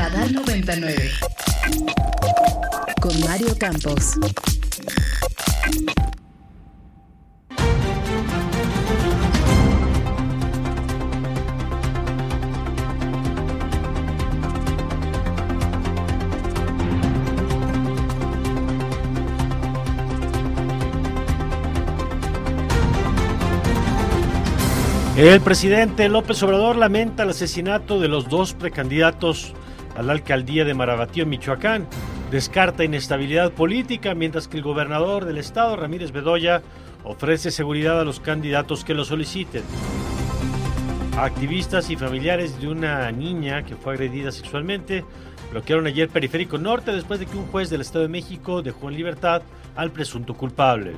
Radar 99. Con Mario Campos. El presidente López Obrador lamenta el asesinato de los dos precandidatos la alcaldía de Marabatío, Michoacán. Descarta inestabilidad política, mientras que el gobernador del estado, Ramírez Bedoya, ofrece seguridad a los candidatos que lo soliciten. Activistas y familiares de una niña que fue agredida sexualmente bloquearon ayer Periférico Norte después de que un juez del Estado de México dejó en libertad al presunto culpable.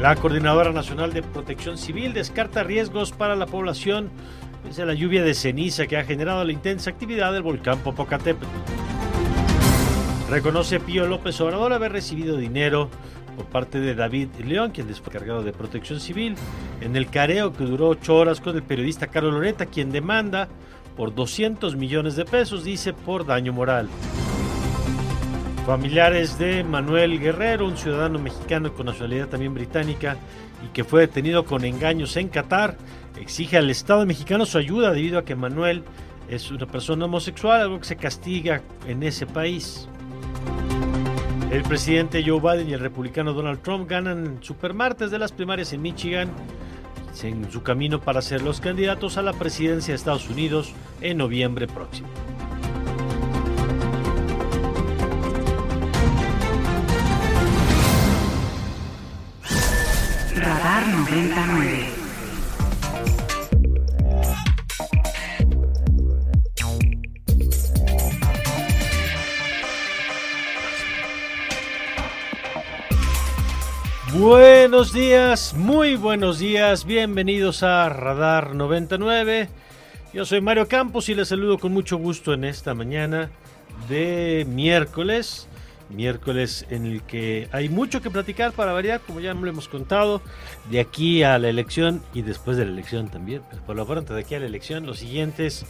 La Coordinadora Nacional de Protección Civil descarta riesgos para la población pese a la lluvia de ceniza que ha generado la intensa actividad del volcán Popocatépetl. Reconoce Pío López Obrador haber recibido dinero por parte de David León, quien después cargado de protección civil, en el careo que duró ocho horas con el periodista Carlos Loreta, quien demanda por 200 millones de pesos, dice, por daño moral. Familiares de Manuel Guerrero, un ciudadano mexicano con nacionalidad también británica y que fue detenido con engaños en Qatar, exige al Estado mexicano su ayuda debido a que Manuel es una persona homosexual, algo que se castiga en ese país. El presidente Joe Biden y el republicano Donald Trump ganan supermartes de las primarias en Michigan en su camino para ser los candidatos a la presidencia de Estados Unidos en noviembre próximo. Radar 99. Buenos días, muy buenos días, bienvenidos a Radar 99. Yo soy Mario Campos y les saludo con mucho gusto en esta mañana de miércoles. Miércoles en el que hay mucho que platicar para variar, como ya lo hemos contado, de aquí a la elección y después de la elección también. Por lo pronto, de aquí a la elección, los siguientes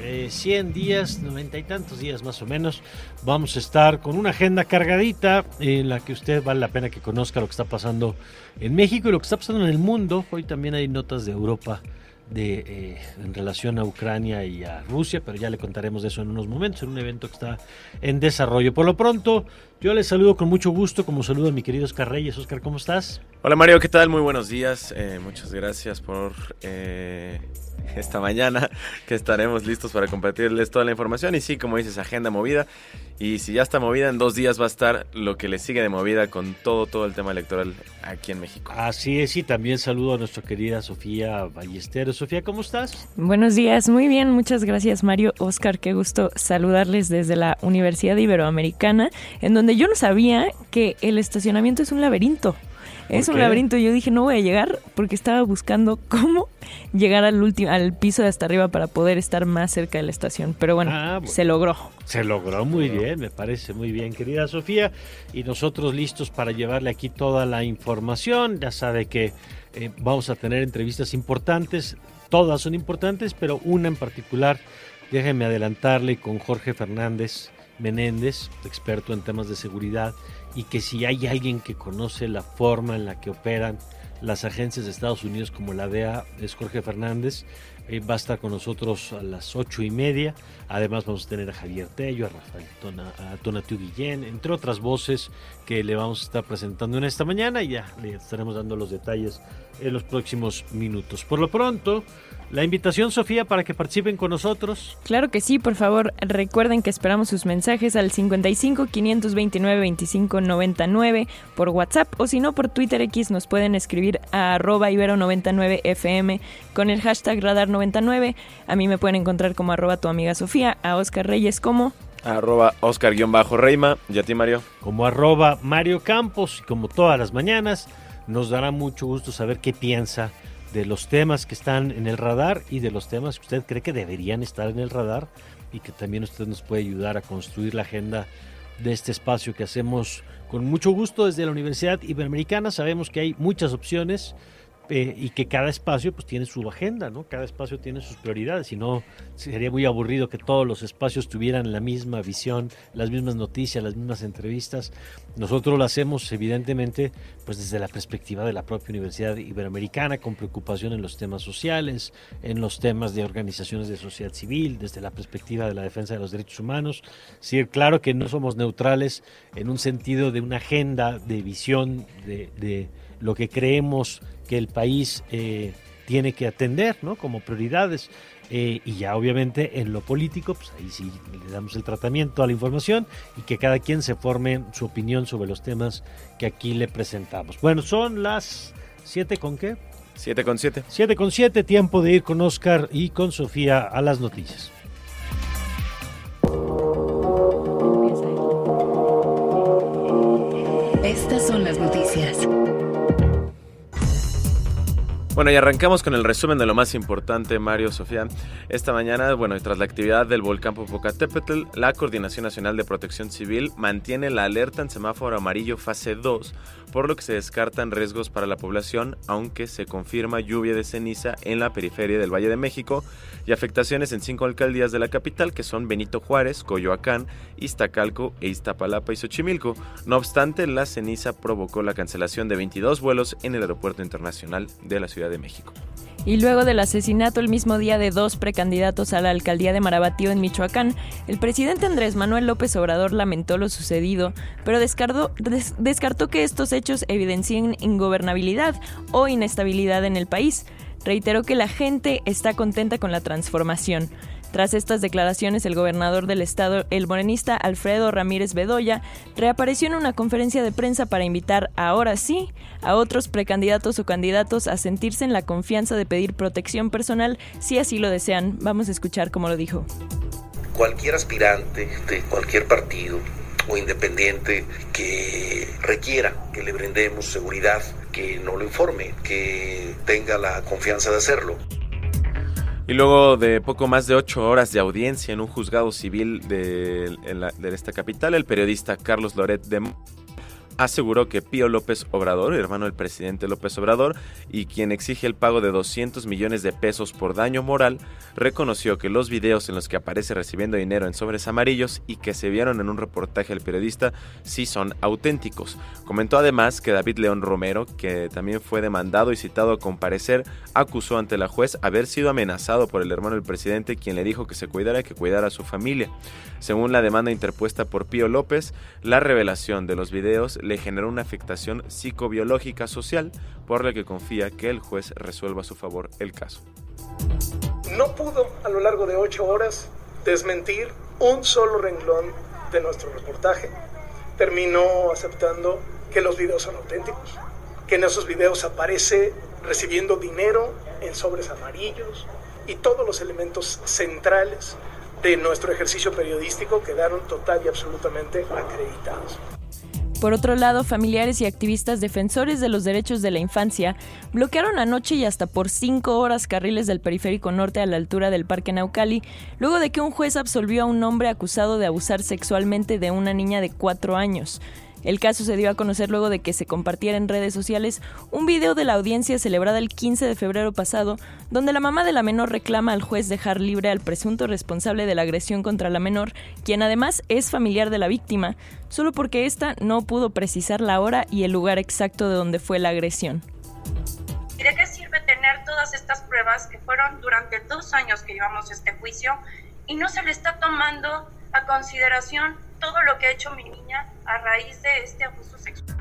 eh, 100 días, 90 y tantos días más o menos, vamos a estar con una agenda cargadita en la que usted vale la pena que conozca lo que está pasando en México y lo que está pasando en el mundo. Hoy también hay notas de Europa de, eh, en relación a Ucrania y a Rusia, pero ya le contaremos de eso en unos momentos, en un evento que está en desarrollo. Por lo pronto, yo les saludo con mucho gusto, como saludo a mi querido Oscar Reyes. Oscar, ¿cómo estás? Hola Mario, ¿qué tal? Muy buenos días. Eh, muchas gracias por eh, esta mañana que estaremos listos para compartirles toda la información. Y sí, como dices, agenda movida. Y si ya está movida, en dos días va a estar lo que le sigue de movida con todo, todo el tema electoral aquí en México. Así es, y también saludo a nuestra querida Sofía Ballesteros. Sofía, ¿cómo estás? Buenos días, muy bien, muchas gracias Mario. Oscar, qué gusto saludarles desde la Universidad Iberoamericana, en donde yo no sabía que el estacionamiento es un laberinto. Es un qué? laberinto. Yo dije, no voy a llegar porque estaba buscando cómo llegar al último, al piso de hasta arriba para poder estar más cerca de la estación. Pero bueno, Ah, se logró. Se logró muy bien, me parece muy bien, querida Sofía. Y nosotros listos para llevarle aquí toda la información. Ya sabe que eh, vamos a tener entrevistas importantes. Todas son importantes, pero una en particular, déjeme adelantarle con Jorge Fernández Menéndez, experto en temas de seguridad, y que si hay alguien que conoce la forma en la que operan las agencias de Estados Unidos como la DEA, es Jorge Fernández. Eh, va a estar con nosotros a las ocho y media. Además vamos a tener a Javier Tello, a Rafael Tona, a Tonatiu Guillén, entre otras voces que le vamos a estar presentando en esta mañana y ya le estaremos dando los detalles en los próximos minutos. Por lo pronto, la invitación, Sofía, para que participen con nosotros. Claro que sí, por favor, recuerden que esperamos sus mensajes al 55 529 25 99 por WhatsApp o si no por Twitter X nos pueden escribir a arroba ibero99fm con el hashtag radar 99. A mí me pueden encontrar como arroba tu amiga Sofía, a Oscar Reyes como Arroba Oscar-Reima. ¿Y a ti, Mario? como arroba Mario Campos y como todas las mañanas nos dará mucho gusto saber qué piensa de los temas que están en el radar y de los temas que usted cree que deberían estar en el radar y que también usted nos puede ayudar a construir la agenda de este espacio que hacemos con mucho gusto desde la Universidad Iberoamericana. Sabemos que hay muchas opciones eh, y que cada espacio pues tiene su agenda, ¿no? Cada espacio tiene sus prioridades y no sería muy aburrido que todos los espacios tuvieran la misma visión, las mismas noticias, las mismas entrevistas. Nosotros lo hacemos evidentemente pues desde la perspectiva de la propia Universidad Iberoamericana con preocupación en los temas sociales, en los temas de organizaciones de sociedad civil, desde la perspectiva de la defensa de los derechos humanos. Sí, claro que no somos neutrales en un sentido de una agenda de visión de lo que creemos que el país eh, tiene que atender ¿no? como prioridades. Eh, y ya obviamente en lo político, pues ahí sí le damos el tratamiento a la información y que cada quien se forme su opinión sobre los temas que aquí le presentamos. Bueno, son las 7 con qué? 7 con 7. 7 con 7, tiempo de ir con Oscar y con Sofía a las noticias. Estas son las noticias. Bueno, y arrancamos con el resumen de lo más importante, Mario, Sofía. Esta mañana, bueno, y tras la actividad del volcán Popocatépetl, la Coordinación Nacional de Protección Civil mantiene la alerta en semáforo amarillo fase 2, por lo que se descartan riesgos para la población, aunque se confirma lluvia de ceniza en la periferia del Valle de México y afectaciones en cinco alcaldías de la capital, que son Benito Juárez, Coyoacán, Iztacalco e Iztapalapa y Xochimilco. No obstante, la ceniza provocó la cancelación de 22 vuelos en el Aeropuerto Internacional de la Ciudad de México. Y luego del asesinato el mismo día de dos precandidatos a la alcaldía de Marabatío en Michoacán, el presidente Andrés Manuel López Obrador lamentó lo sucedido, pero descartó, des- descartó que estos hechos evidencien ingobernabilidad o inestabilidad en el país. Reiteró que la gente está contenta con la transformación. Tras estas declaraciones, el gobernador del estado, el morenista Alfredo Ramírez Bedoya, reapareció en una conferencia de prensa para invitar, ahora sí, a otros precandidatos o candidatos a sentirse en la confianza de pedir protección personal si así lo desean. Vamos a escuchar cómo lo dijo. cualquier aspirante de cualquier partido o independiente que requiera que le brindemos seguridad, que no lo informe, que tenga la confianza de hacerlo. Y luego de poco más de ocho horas de audiencia en un juzgado civil de, de esta capital, el periodista Carlos Loret de aseguró que Pío López Obrador, hermano del presidente López Obrador, y quien exige el pago de 200 millones de pesos por daño moral, reconoció que los videos en los que aparece recibiendo dinero en sobres amarillos y que se vieron en un reportaje del periodista sí son auténticos. Comentó además que David León Romero, que también fue demandado y citado a comparecer, acusó ante la juez haber sido amenazado por el hermano del presidente, quien le dijo que se cuidara y que cuidara a su familia. Según la demanda interpuesta por Pío López, la revelación de los videos le generó una afectación psicobiológica social, por la que confía que el juez resuelva a su favor el caso. no pudo a lo largo de ocho horas desmentir un solo renglón de nuestro reportaje. Terminó aceptando que los videos son auténticos, que en esos videos aparece recibiendo dinero en sobres amarillos y todos los elementos centrales de nuestro ejercicio periodístico quedaron total y absolutamente acreditados. Por otro lado, familiares y activistas defensores de los derechos de la infancia bloquearon anoche y hasta por cinco horas carriles del periférico norte a la altura del Parque Naucali, luego de que un juez absolvió a un hombre acusado de abusar sexualmente de una niña de cuatro años. El caso se dio a conocer luego de que se compartiera en redes sociales un video de la audiencia celebrada el 15 de febrero pasado, donde la mamá de la menor reclama al juez dejar libre al presunto responsable de la agresión contra la menor, quien además es familiar de la víctima, solo porque ésta no pudo precisar la hora y el lugar exacto de donde fue la agresión. ¿Y de qué sirve tener todas estas pruebas que fueron durante dos años que llevamos este juicio y no se le está tomando a consideración todo lo que ha hecho mi niña a raíz de este abuso sexual?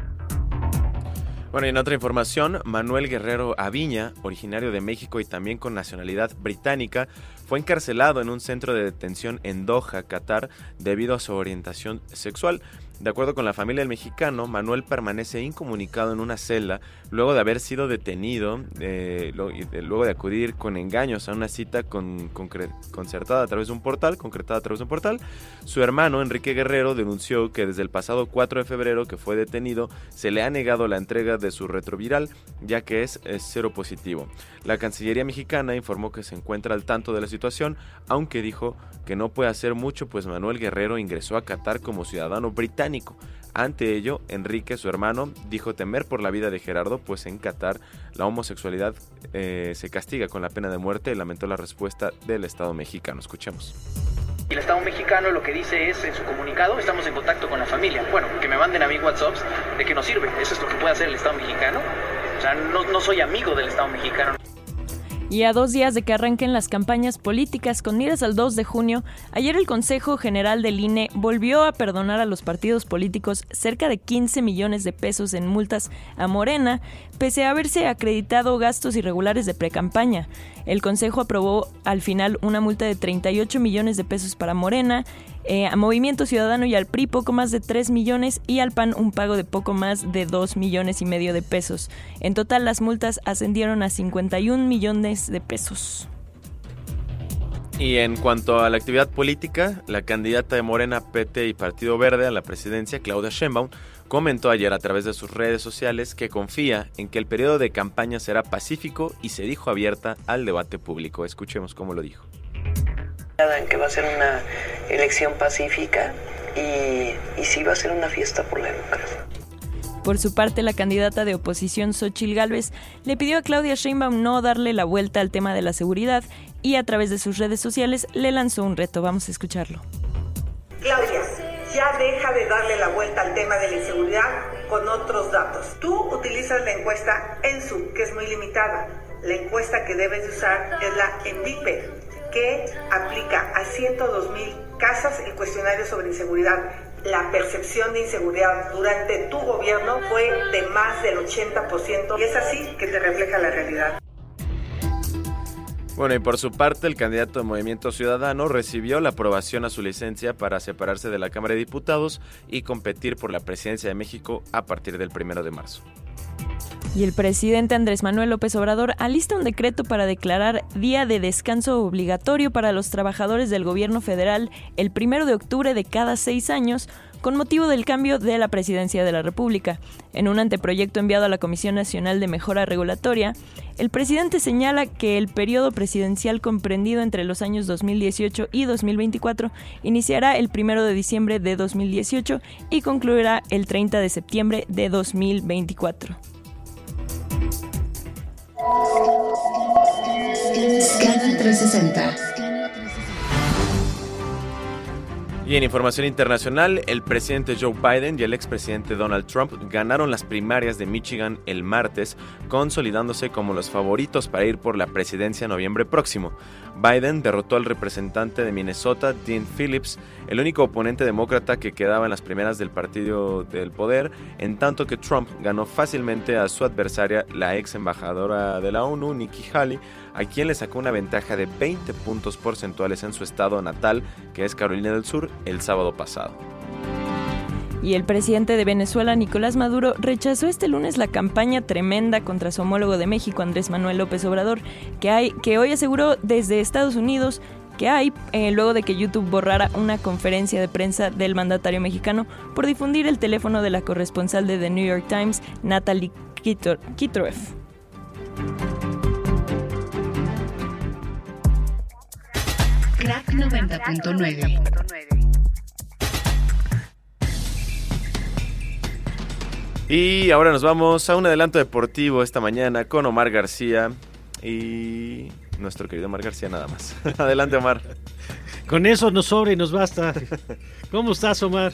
Bueno, y en otra información, Manuel Guerrero Aviña, originario de México y también con nacionalidad británica, fue encarcelado en un centro de detención en Doha, Qatar, debido a su orientación sexual. De acuerdo con la familia del mexicano, Manuel permanece incomunicado en una celda luego de haber sido detenido, eh, luego de acudir con engaños a una cita con, concertada a través de un portal, concretada a través de un portal. Su hermano, Enrique Guerrero, denunció que desde el pasado 4 de febrero que fue detenido, se le ha negado la entrega de su retroviral, ya que es, es cero positivo. La Cancillería mexicana informó que se encuentra al tanto de la situación, aunque dijo que no puede hacer mucho pues Manuel Guerrero ingresó a Qatar como ciudadano británico. Ante ello, Enrique, su hermano, dijo temer por la vida de Gerardo, pues en Qatar la homosexualidad eh, se castiga con la pena de muerte y lamentó la respuesta del Estado mexicano. Escuchemos. El Estado mexicano lo que dice es en su comunicado, estamos en contacto con la familia. Bueno, que me manden a mí WhatsApps de que nos sirve. Eso es lo que puede hacer el Estado mexicano. O sea, no, no soy amigo del Estado mexicano. Y a dos días de que arranquen las campañas políticas con miras al 2 de junio, ayer el Consejo General del INE volvió a perdonar a los partidos políticos cerca de 15 millones de pesos en multas a Morena, pese a haberse acreditado gastos irregulares de precampaña. El Consejo aprobó al final una multa de 38 millones de pesos para Morena, eh, a Movimiento Ciudadano y al PRI poco más de 3 millones y al PAN un pago de poco más de 2 millones y medio de pesos. En total las multas ascendieron a 51 millones de pesos. Y en cuanto a la actividad política, la candidata de Morena, PT y Partido Verde a la presidencia, Claudia Sheinbaum, comentó ayer a través de sus redes sociales que confía en que el periodo de campaña será pacífico y se dijo abierta al debate público. Escuchemos cómo lo dijo en que va a ser una elección pacífica y, y sí va a ser una fiesta por la democracia. Por su parte, la candidata de oposición Xochil Gálvez le pidió a Claudia Sheinbaum no darle la vuelta al tema de la seguridad y a través de sus redes sociales le lanzó un reto. Vamos a escucharlo. Claudia, ya deja de darle la vuelta al tema de la inseguridad con otros datos. Tú utilizas la encuesta ENSU, que es muy limitada. La encuesta que debes usar es la ENVIPE, que aplica a 102 mil casas el cuestionario sobre inseguridad. La percepción de inseguridad durante tu gobierno fue de más del 80% y es así que te refleja la realidad. Bueno, y por su parte, el candidato de Movimiento Ciudadano recibió la aprobación a su licencia para separarse de la Cámara de Diputados y competir por la presidencia de México a partir del primero de marzo. Y el presidente Andrés Manuel López Obrador alista un decreto para declarar día de descanso obligatorio para los trabajadores del gobierno federal el primero de octubre de cada seis años con motivo del cambio de la presidencia de la República. En un anteproyecto enviado a la Comisión Nacional de Mejora Regulatoria, el presidente señala que el periodo presidencial comprendido entre los años 2018 y 2024 iniciará el 1 de diciembre de 2018 y concluirá el 30 de septiembre de 2024. Scanner 360. Y en información internacional, el presidente Joe Biden y el expresidente Donald Trump ganaron las primarias de Michigan el martes, consolidándose como los favoritos para ir por la presidencia en noviembre próximo. Biden derrotó al representante de Minnesota, Dean Phillips, el único oponente demócrata que quedaba en las primeras del partido del poder, en tanto que Trump ganó fácilmente a su adversaria, la ex embajadora de la ONU, Nikki Haley, a quien le sacó una ventaja de 20 puntos porcentuales en su estado natal, que es Carolina del Sur, el sábado pasado. Y el presidente de Venezuela, Nicolás Maduro, rechazó este lunes la campaña tremenda contra su homólogo de México, Andrés Manuel López Obrador, que, hay, que hoy aseguró desde Estados Unidos que hay eh, luego de que YouTube borrara una conferencia de prensa del mandatario mexicano por difundir el teléfono de la corresponsal de The New York Times, Natalie Kitroev. Crack 90.9. Y ahora nos vamos a un adelanto deportivo esta mañana con Omar García y nuestro querido Omar García nada más. Adelante Omar. Con eso nos sobra y nos basta. ¿Cómo estás Omar?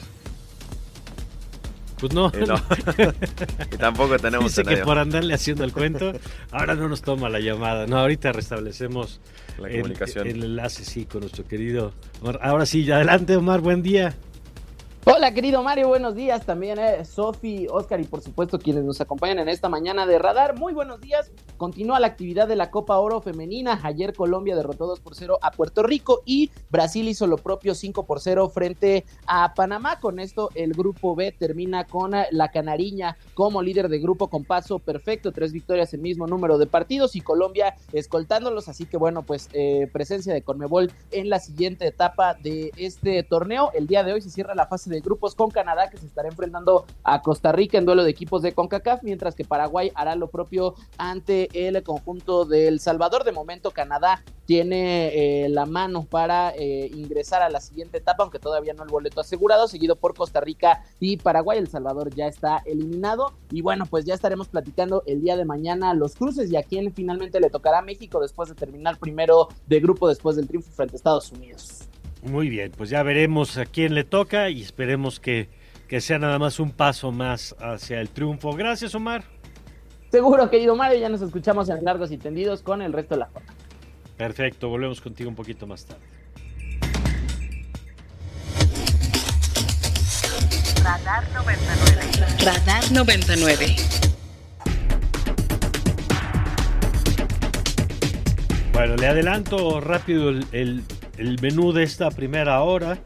Pues no. Y, tampoco tenemos Dice que por andarle haciendo el cuento, ahora no nos toma la llamada. No, ahorita restablecemos la comunicación. El, enlace, sí, con nuestro querido Omar. Ahora sí, adelante Omar, buen día. Hola, querido Mario, buenos días. También eh, Sofi, Oscar y por supuesto quienes nos acompañan en esta mañana de radar. Muy buenos días. Continúa la actividad de la Copa Oro Femenina. Ayer Colombia derrotó 2 por 0 a Puerto Rico y Brasil hizo lo propio 5 por 0 frente a Panamá. Con esto el grupo B termina con eh, la Canariña como líder de grupo con paso perfecto. Tres victorias, el mismo número de partidos y Colombia escoltándolos. Así que bueno, pues eh, presencia de Conmebol en la siguiente etapa de este torneo. El día de hoy se cierra la fase de grupos con Canadá, que se estará enfrentando a Costa Rica en duelo de equipos de CONCACAF, mientras que Paraguay hará lo propio ante el conjunto del Salvador. De momento, Canadá tiene eh, la mano para eh, ingresar a la siguiente etapa, aunque todavía no el boleto asegurado, seguido por Costa Rica y Paraguay. El Salvador ya está eliminado. Y bueno, pues ya estaremos platicando el día de mañana los cruces y a quién finalmente le tocará México después de terminar primero de grupo después del triunfo frente a Estados Unidos. Muy bien, pues ya veremos a quién le toca y esperemos que, que sea nada más un paso más hacia el triunfo. Gracias, Omar. Seguro, querido Mario, ya nos escuchamos en largos y tendidos con el resto de la jornada. Perfecto, volvemos contigo un poquito más tarde. Radar 99. Radar 99. Bueno, le adelanto rápido el, el, el menú de esta primera hora.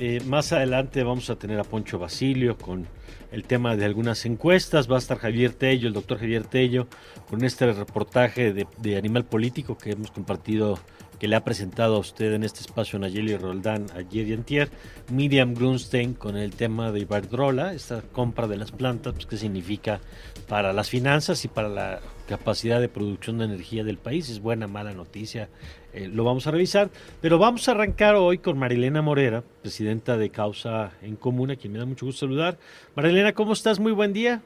Eh, más adelante vamos a tener a Poncho Basilio con el tema de algunas encuestas. Va a estar Javier Tello, el doctor Javier Tello, con este reportaje de, de Animal Político que hemos compartido, que le ha presentado a usted en este espacio Nayeli Roldán ayer y antier. Miriam Grunstein con el tema de Iberdrola, esta compra de las plantas, pues, qué significa para las finanzas y para la capacidad de producción de energía del país. Es buena, mala noticia, eh, lo vamos a revisar. Pero vamos a arrancar hoy con Marilena Morera, presidenta de Causa en Común, a quien me da mucho gusto saludar. Marilena, ¿cómo estás? Muy buen día.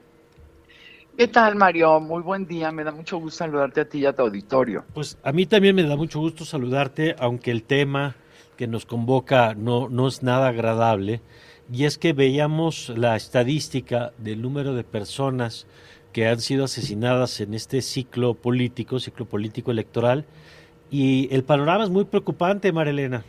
¿Qué tal, Mario? Muy buen día. Me da mucho gusto saludarte a ti y a tu auditorio. Pues a mí también me da mucho gusto saludarte, aunque el tema que nos convoca no, no es nada agradable. Y es que veíamos la estadística del número de personas que han sido asesinadas en este ciclo político, ciclo político electoral, y el panorama es muy preocupante, Marilena.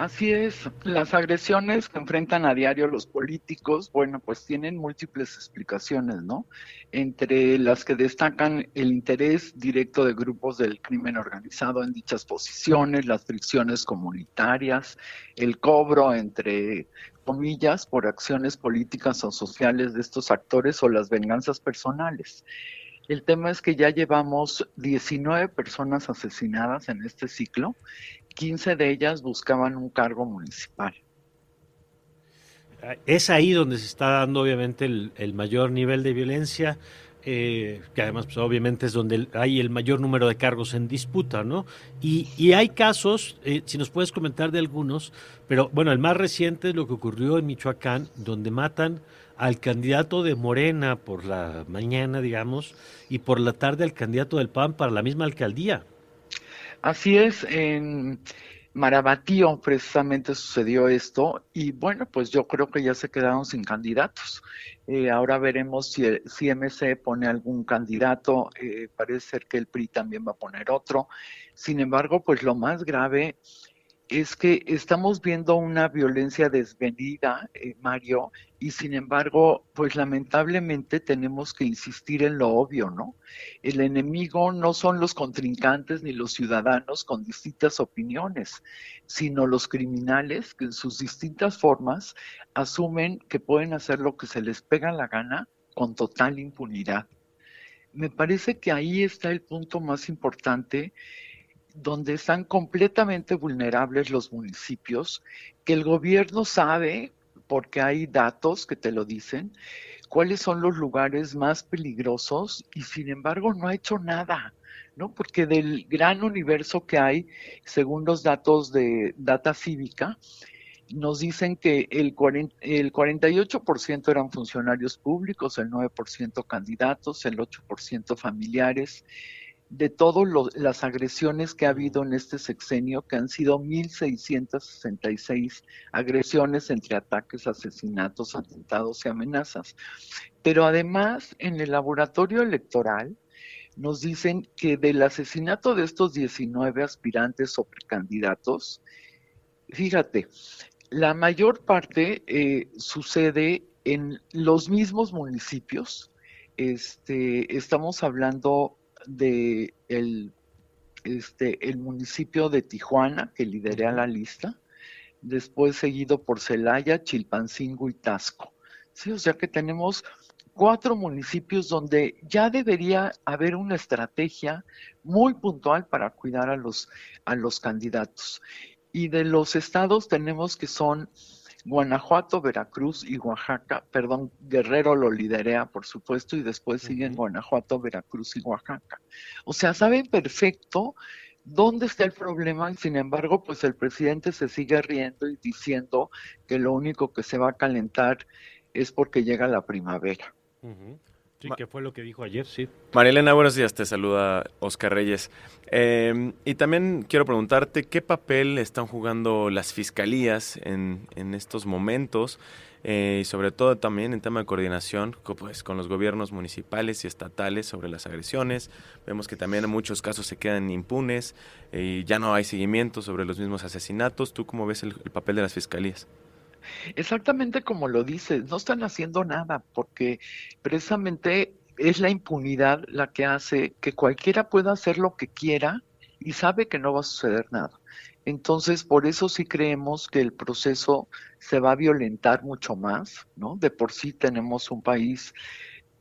Así es, las agresiones que enfrentan a diario los políticos, bueno, pues tienen múltiples explicaciones, ¿no? Entre las que destacan el interés directo de grupos del crimen organizado en dichas posiciones, las fricciones comunitarias, el cobro entre comillas por acciones políticas o sociales de estos actores o las venganzas personales. El tema es que ya llevamos 19 personas asesinadas en este ciclo 15 de ellas buscaban un cargo municipal. Es ahí donde se está dando obviamente el, el mayor nivel de violencia, eh, que además pues, obviamente es donde hay el mayor número de cargos en disputa, ¿no? Y, y hay casos, eh, si nos puedes comentar de algunos, pero bueno, el más reciente es lo que ocurrió en Michoacán, donde matan al candidato de Morena por la mañana, digamos, y por la tarde al candidato del PAN para la misma alcaldía. Así es, en Marabatío precisamente sucedió esto y bueno, pues yo creo que ya se quedaron sin candidatos. Eh, ahora veremos si, el, si MC pone algún candidato, eh, parece ser que el PRI también va a poner otro. Sin embargo, pues lo más grave es que estamos viendo una violencia desvenida, eh, Mario, y sin embargo, pues lamentablemente tenemos que insistir en lo obvio, ¿no? El enemigo no son los contrincantes ni los ciudadanos con distintas opiniones, sino los criminales que en sus distintas formas asumen que pueden hacer lo que se les pega la gana con total impunidad. Me parece que ahí está el punto más importante donde están completamente vulnerables los municipios, que el gobierno sabe, porque hay datos que te lo dicen, cuáles son los lugares más peligrosos y sin embargo no ha hecho nada, ¿no? Porque del gran universo que hay, según los datos de Data Cívica, nos dicen que el, 40, el 48% eran funcionarios públicos, el 9% candidatos, el 8% familiares, de todas las agresiones que ha habido en este sexenio, que han sido 1.666 agresiones entre ataques, asesinatos, atentados y amenazas. Pero además, en el laboratorio electoral, nos dicen que del asesinato de estos 19 aspirantes o precandidatos, fíjate, la mayor parte eh, sucede en los mismos municipios. Este, estamos hablando de el, este, el municipio de Tijuana, que lidera la lista, después seguido por Celaya, Chilpancingo y Tasco. Sí, o sea que tenemos cuatro municipios donde ya debería haber una estrategia muy puntual para cuidar a los, a los candidatos. Y de los estados tenemos que son Guanajuato, Veracruz y Oaxaca, perdón, Guerrero lo liderea, por supuesto, y después siguen Guanajuato, Veracruz y Oaxaca. O sea, saben perfecto dónde está el problema y sin embargo, pues el presidente se sigue riendo y diciendo que lo único que se va a calentar es porque llega la primavera. Sí, que fue lo que dijo ayer, sí. Marilena, buenos días, te saluda Oscar Reyes. Em, y también quiero preguntarte qué papel están jugando las fiscalías en, en estos momentos eh, y sobre todo también en tema de coordinación pues, con los gobiernos municipales y estatales sobre las agresiones. Vemos que también en muchos casos se quedan impunes y ya no hay seguimiento sobre los mismos asesinatos. ¿Tú cómo ves el papel de las fiscalías? Exactamente como lo dices, no están haciendo nada porque precisamente es la impunidad la que hace que cualquiera pueda hacer lo que quiera y sabe que no va a suceder nada. Entonces, por eso sí creemos que el proceso se va a violentar mucho más, ¿no? De por sí tenemos un país,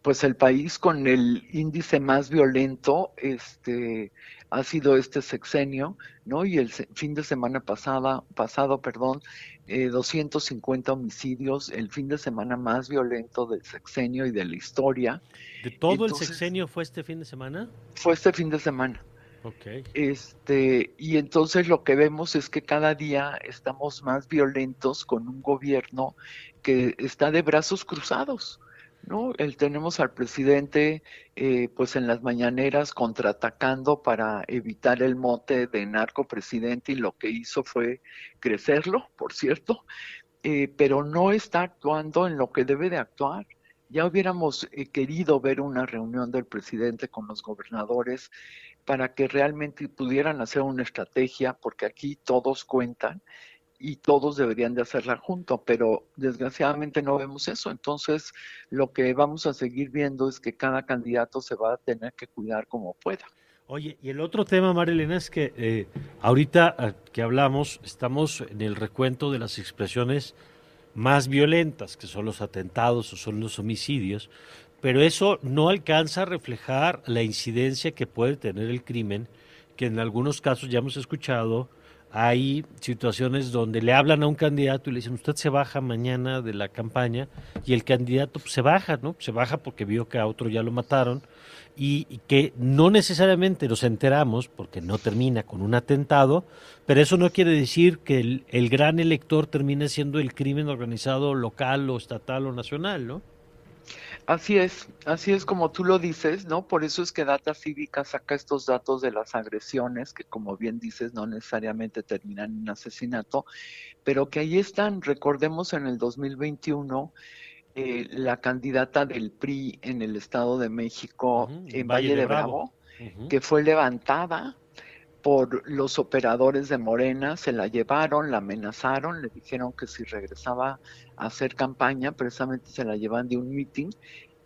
pues el país con el índice más violento, este, ha sido este sexenio, ¿no? Y el fin de semana pasada, pasado, perdón, eh, 250 homicidios, el fin de semana más violento del sexenio y de la historia. ¿De todo el sexenio fue este fin de semana? Fue este fin de semana. Okay. Este, y entonces lo que vemos es que cada día estamos más violentos con un gobierno que está de brazos cruzados. ¿No? El, tenemos al presidente eh, pues en las mañaneras contraatacando para evitar el mote de narco presidente y lo que hizo fue crecerlo, por cierto, eh, pero no está actuando en lo que debe de actuar. Ya hubiéramos eh, querido ver una reunión del presidente con los gobernadores para que realmente pudieran hacer una estrategia, porque aquí todos cuentan y todos deberían de hacerla junto, pero desgraciadamente no vemos eso. Entonces, lo que vamos a seguir viendo es que cada candidato se va a tener que cuidar como pueda. Oye, y el otro tema, Marilena, es que eh, ahorita ah, que hablamos, estamos en el recuento de las expresiones más violentas, que son los atentados o son los homicidios, pero eso no alcanza a reflejar la incidencia que puede tener el crimen, que en algunos casos ya hemos escuchado, hay situaciones donde le hablan a un candidato y le dicen, usted se baja mañana de la campaña y el candidato pues, se baja, ¿no? Se baja porque vio que a otro ya lo mataron y, que no necesariamente nos enteramos porque no termina con un atentado, pero eso no quiere decir que el, el gran elector termine siendo el crimen organizado local o estatal o nacional, ¿no? Así es, así es como tú lo dices, ¿no? Por eso es que Data Cívica saca estos datos de las agresiones, que como bien dices, no necesariamente terminan en asesinato, pero que ahí están. Recordemos en el 2021, eh, la candidata del PRI en el Estado de México, en Valle, de Bravo, que fue levantada por los operadores de Morena, se la llevaron, la amenazaron, le dijeron que si regresaba a hacer campaña, precisamente se la llevan de un meeting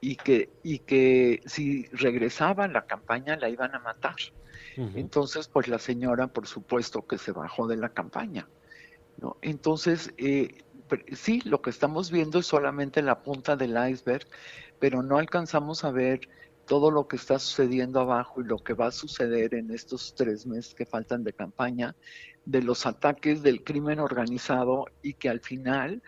y que, y que si regresaba a la campaña la iban a matar. Entonces, pues la señora, por supuesto, que se bajó de la campaña. ¿no? Entonces, eh, sí, lo que estamos viendo es solamente la punta del iceberg, pero no alcanzamos a ver todo lo que está sucediendo abajo y lo que va a suceder en estos tres meses que faltan de campaña, de los ataques del crimen organizado y que al final,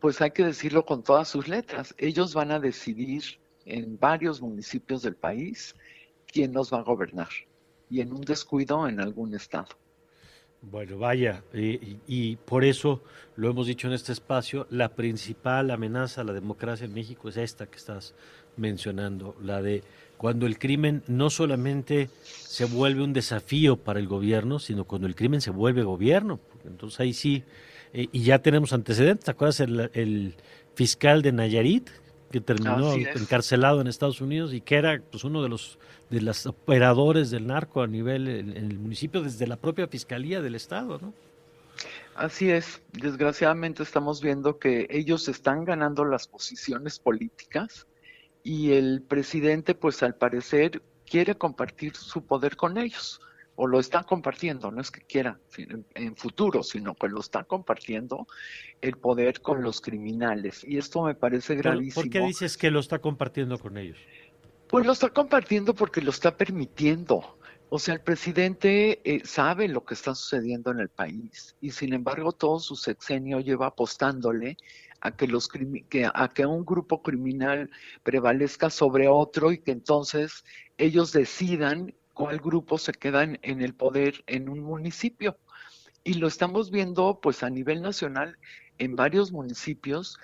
pues hay que decirlo con todas sus letras, ellos van a decidir en varios municipios del país quién los va a gobernar y en un descuido en algún estado. Bueno, vaya, y, y, por eso lo hemos dicho en este espacio, la principal amenaza a la democracia en México es esta que estás mencionando, la de cuando el crimen no solamente se vuelve un desafío para el gobierno, sino cuando el crimen se vuelve gobierno. Entonces ahí sí, eh, y ya tenemos antecedentes, ¿te acuerdas el, el fiscal de Nayarit que terminó encarcelado en Estados Unidos y que era pues uno de los de los operadores del narco a nivel en, el municipio desde la propia fiscalía del estado, ¿no? Así es, desgraciadamente estamos viendo que ellos están ganando las posiciones políticas y el presidente, pues al parecer, quiere compartir su poder con ellos o lo está compartiendo, no es que quiera en futuro, sino que lo está compartiendo el poder con los criminales. Y esto me parece gravísimo. ¿Por qué dices que lo está compartiendo con ellos? Pues lo está compartiendo porque lo está permitiendo. O sea, el presidente eh, sabe lo que está sucediendo en el país y sin embargo todo su sexenio lleva apostándole a que, los que, a que un grupo criminal prevalezca sobre otro y que entonces ellos decidan cuál grupo se queda en, el poder en un municipio. Y lo estamos viendo pues a nivel nacional en varios municipios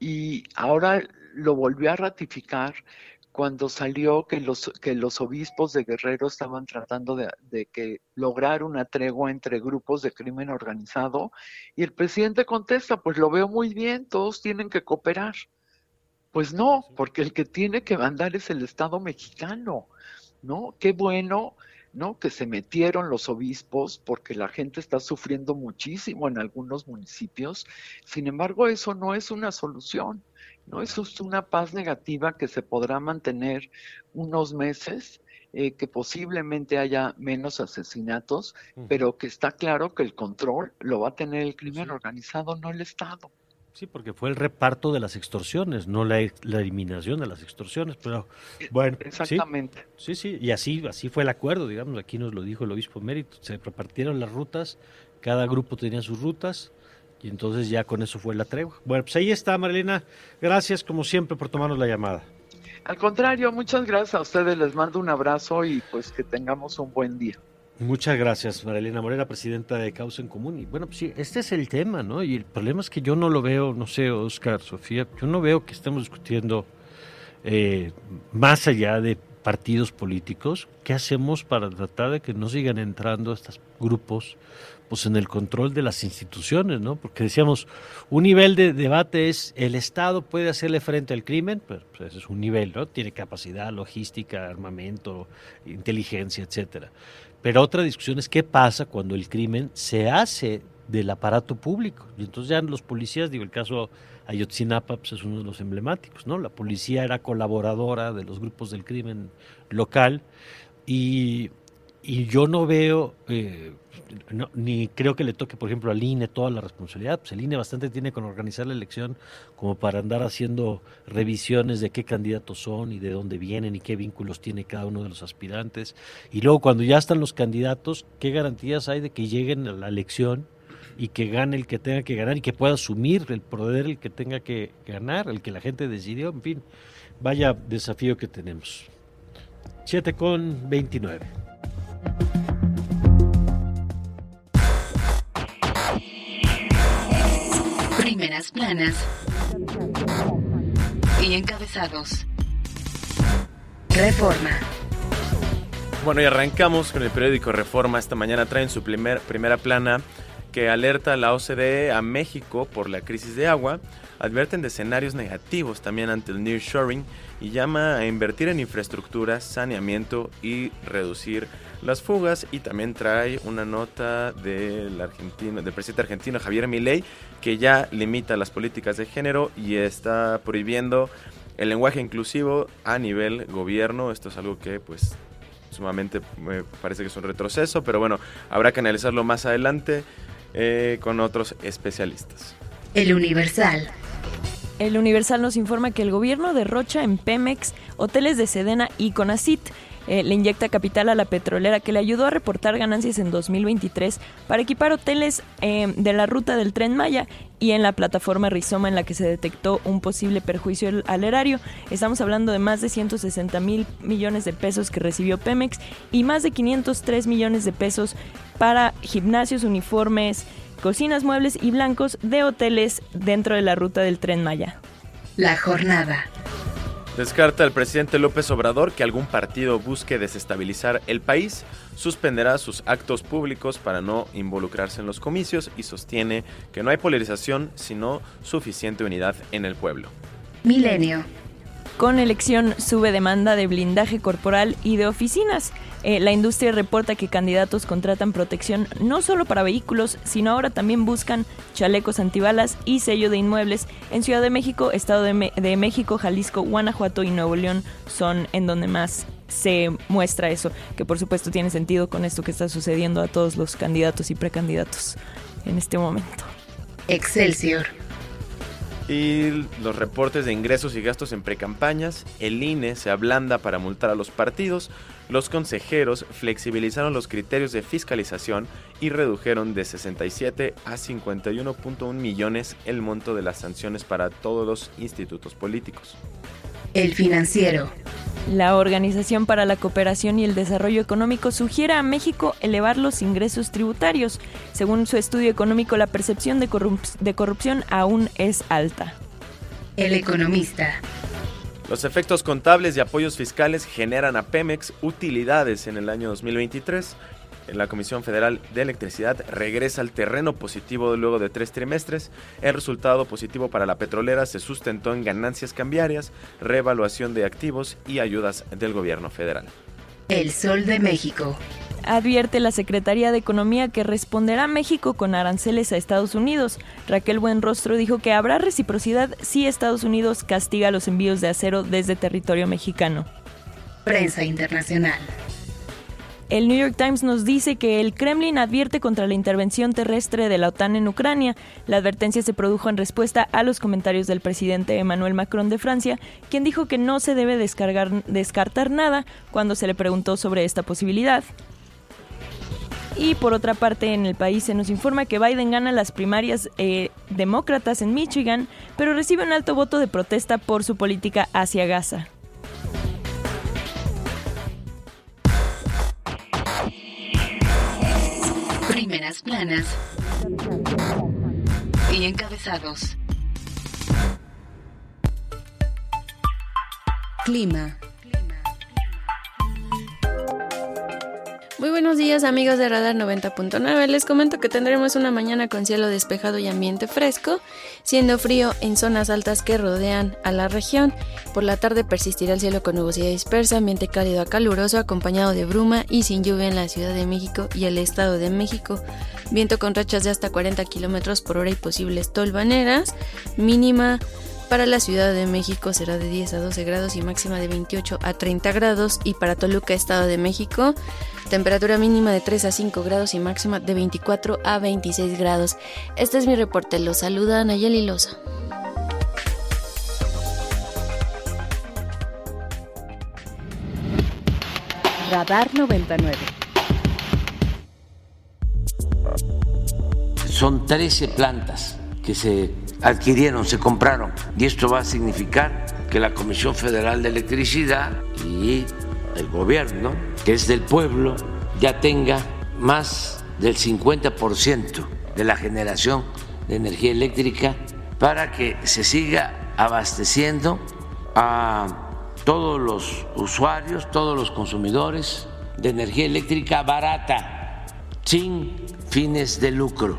y ahora lo volvió a ratificar cuando salió que los, que los obispos de Guerrero estaban tratando de, de, que lograr una tregua entre grupos de crimen organizado y el presidente contesta, pues lo veo muy bien, todos tienen que cooperar. Pues no, porque el que tiene que mandar es el Estado mexicano. ¿no? Qué bueno, ¿no? Que se metieron los obispos porque la gente está sufriendo muchísimo en algunos municipios. Sin embargo, eso no es una solución, ¿no? Eso es una paz negativa que se podrá mantener unos meses. Eh, que posiblemente haya menos asesinatos, pero que está claro que el control lo va a tener el crimen organizado, no el Estado. Sí, porque fue el reparto de las extorsiones, no la, eliminación de las extorsiones, pero bueno. Exactamente. Sí, sí, y así, así fue el acuerdo, digamos, aquí nos lo dijo el obispo Mérito, se repartieron las rutas, cada grupo tenía sus rutas, y entonces ya con eso fue la tregua. Bueno, pues ahí está, Marilena, gracias como siempre por tomarnos la llamada. Al contrario, muchas gracias a ustedes, les mando un abrazo y pues que tengamos un buen día. Muchas gracias, Marilena Morera, presidenta de Causa en Común. Y bueno, pues sí, este es el tema, ¿no? Y el problema es que yo no lo veo, no sé, Oscar, Sofía, yo no veo que estemos discutiendo eh, más allá de partidos políticos, ¿qué hacemos para tratar de que no sigan entrando estos grupos pues en el control de las instituciones, ¿no? Porque decíamos, un nivel de debate es el Estado puede hacerle frente al crimen, pero pues, ese es un nivel, ¿no? Tiene capacidad, logística, armamento, inteligencia, etcétera. Pero otra discusión es qué pasa cuando el crimen se hace del aparato público. Y entonces ya los policías, digo, el caso Ayotzinapa pues, es uno de los emblemáticos, ¿no? La policía era colaboradora de los grupos del crimen local y, y yo no veo eh, ni creo que le toque, por ejemplo, al INE toda la responsabilidad. Pues el INE bastante tiene con organizar la elección como para andar haciendo revisiones de qué candidatos son y de dónde vienen y qué vínculos tiene cada uno de los aspirantes. Y luego cuando ya están los candidatos, ¿qué garantías hay de que lleguen a la elección y que gane el que tenga que ganar y que pueda asumir el poder el que tenga que ganar, el que la gente decidió? En fin, vaya desafío que tenemos. 7 con 29. Primeras planas y encabezados. Reforma. Bueno, y arrancamos con el periódico Reforma. Esta mañana traen su primer, primera plana que alerta a la OCDE a México por la crisis de agua, advierten de escenarios negativos también ante el nearshoring y llama a invertir en infraestructura, saneamiento y reducir las fugas y también trae una nota del argentino, del presidente argentino Javier Milei que ya limita las políticas de género y está prohibiendo el lenguaje inclusivo a nivel gobierno. Esto es algo que pues sumamente me parece que es un retroceso, pero bueno, habrá que analizarlo más adelante eh, con otros especialistas. El Universal. El Universal nos informa que el gobierno derrocha en Pemex, hoteles de Sedena y Conacit. Eh, le inyecta capital a la petrolera que le ayudó a reportar ganancias en 2023 para equipar hoteles eh, de la ruta del tren Maya y en la plataforma Rizoma en la que se detectó un posible perjuicio al erario. Estamos hablando de más de 160 mil millones de pesos que recibió Pemex y más de 503 millones de pesos para gimnasios, uniformes, cocinas, muebles y blancos de hoteles dentro de la ruta del tren Maya. La jornada. Descarta el presidente López Obrador que algún partido busque desestabilizar el país, suspenderá sus actos públicos para no involucrarse en los comicios y sostiene que no hay polarización sino suficiente unidad en el pueblo. Milenio. Con elección sube demanda de blindaje corporal y de oficinas. Eh, la industria reporta que candidatos contratan protección no solo para vehículos, sino ahora también buscan chalecos antibalas y sello de inmuebles. En Ciudad de México, Estado de, de México, Jalisco, Guanajuato y Nuevo León son en donde más se muestra eso, que por supuesto tiene sentido con esto que está sucediendo a todos los candidatos y precandidatos en este momento. Excelsior. Y los reportes de ingresos y gastos en precampañas, el INE se ablanda para multar a los partidos, los consejeros flexibilizaron los criterios de fiscalización y redujeron de 67 a 51.1 millones el monto de las sanciones para todos los institutos políticos. El financiero. La Organización para la Cooperación y el Desarrollo Económico sugiere a México elevar los ingresos tributarios. Según su estudio económico, la percepción de, de corrupción aún es alta. El economista. Los efectos contables y apoyos fiscales generan a Pemex utilidades en el año 2023 la Comisión Federal de Electricidad regresa al terreno positivo luego de tres trimestres. El resultado positivo para la petrolera se sustentó en ganancias cambiarias, revaluación de activos y ayudas del gobierno federal. El Sol de México. Advierte la Secretaría de Economía que responderá México con aranceles a Estados Unidos. Raquel Buenrostro dijo que habrá reciprocidad si Estados Unidos castiga los envíos de acero desde territorio mexicano. Prensa Internacional. El New York Times nos dice que el Kremlin advierte contra la intervención terrestre de la OTAN en Ucrania. La advertencia se produjo en respuesta a los comentarios del presidente Emmanuel Macron de Francia, quien dijo que no se debe descartar nada cuando se le preguntó sobre esta posibilidad. Y por otra parte, en el país se nos informa que Biden gana las primarias eh, demócratas en Michigan, pero recibe un alto voto de protesta por su política hacia Gaza. Primeras planas y encabezados. Clima. Muy buenos días amigos de Radar 90.9. Les comento que tendremos una mañana con cielo despejado y ambiente fresco, siendo frío en zonas altas que rodean a la región. Por la tarde persistirá el cielo con nubosidad dispersa, ambiente cálido a caluroso acompañado de bruma y sin lluvia en la Ciudad de México y el Estado de México. Viento con rachas de hasta 40 km por hora y posibles tolvaneras. Mínima para la Ciudad de México será de 10 a 12 grados y máxima de 28 a 30 grados. Y para Toluca, Estado de México, temperatura mínima de 3 a 5 grados y máxima de 24 a 26 grados. Este es mi reporte, los saluda Nayeli Loza. Radar 99. Son 13 plantas que se adquirieron, se compraron. Y esto va a significar que la Comisión Federal de Electricidad y el gobierno, que es del pueblo, ya tenga más del 50% de la generación de energía eléctrica para que se siga abasteciendo a todos los usuarios, todos los consumidores de energía eléctrica barata, sin fines de lucro.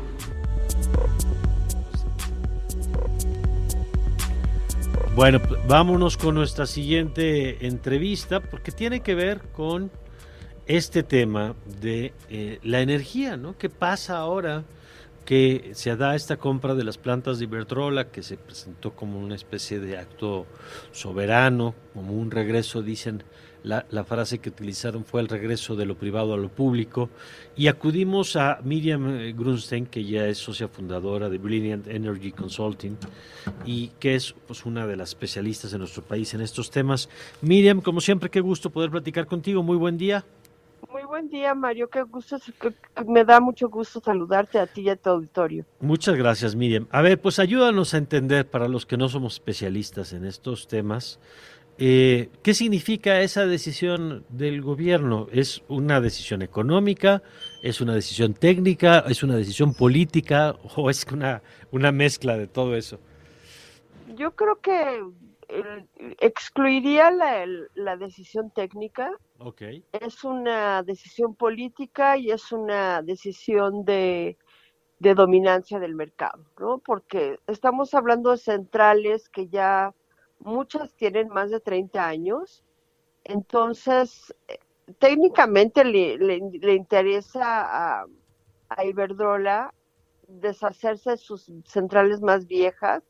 Bueno, vámonos con nuestra siguiente entrevista porque tiene que ver con este tema de eh, la energía, ¿no? ¿Qué pasa ahora que se da esta compra de las plantas de Iberdrola que se presentó como una especie de acto soberano, como un regreso, dicen, la, frase que utilizaron fue el regreso de lo privado a lo público. Y acudimos a Miriam eh, Grunstein, que ya es socia fundadora de Brilliant Energy Consulting y que es pues, una de las especialistas en nuestro país en estos temas. Miriam, como siempre, qué gusto poder platicar contigo. Muy buen día. Muy buen día, Mario. Qué gusto, me da mucho gusto saludarte a ti y a tu auditorio. Muchas gracias, Miriam. A ver, pues ayúdanos a entender, para los que no somos especialistas en estos temas, eh, ¿Qué significa esa decisión del gobierno? ¿Es una decisión económica? ¿Es una decisión técnica? ¿Es una decisión política? ¿O es una, una mezcla de todo eso? Yo creo que excluiría la, la, decisión técnica. Okay. Es una decisión política y es una decisión de, de dominancia del mercado, ¿no? Porque estamos hablando de centrales que ya muchas tienen más de 30 años, entonces técnicamente le, le, le interesa a, a Iberdrola deshacerse de sus centrales más viejas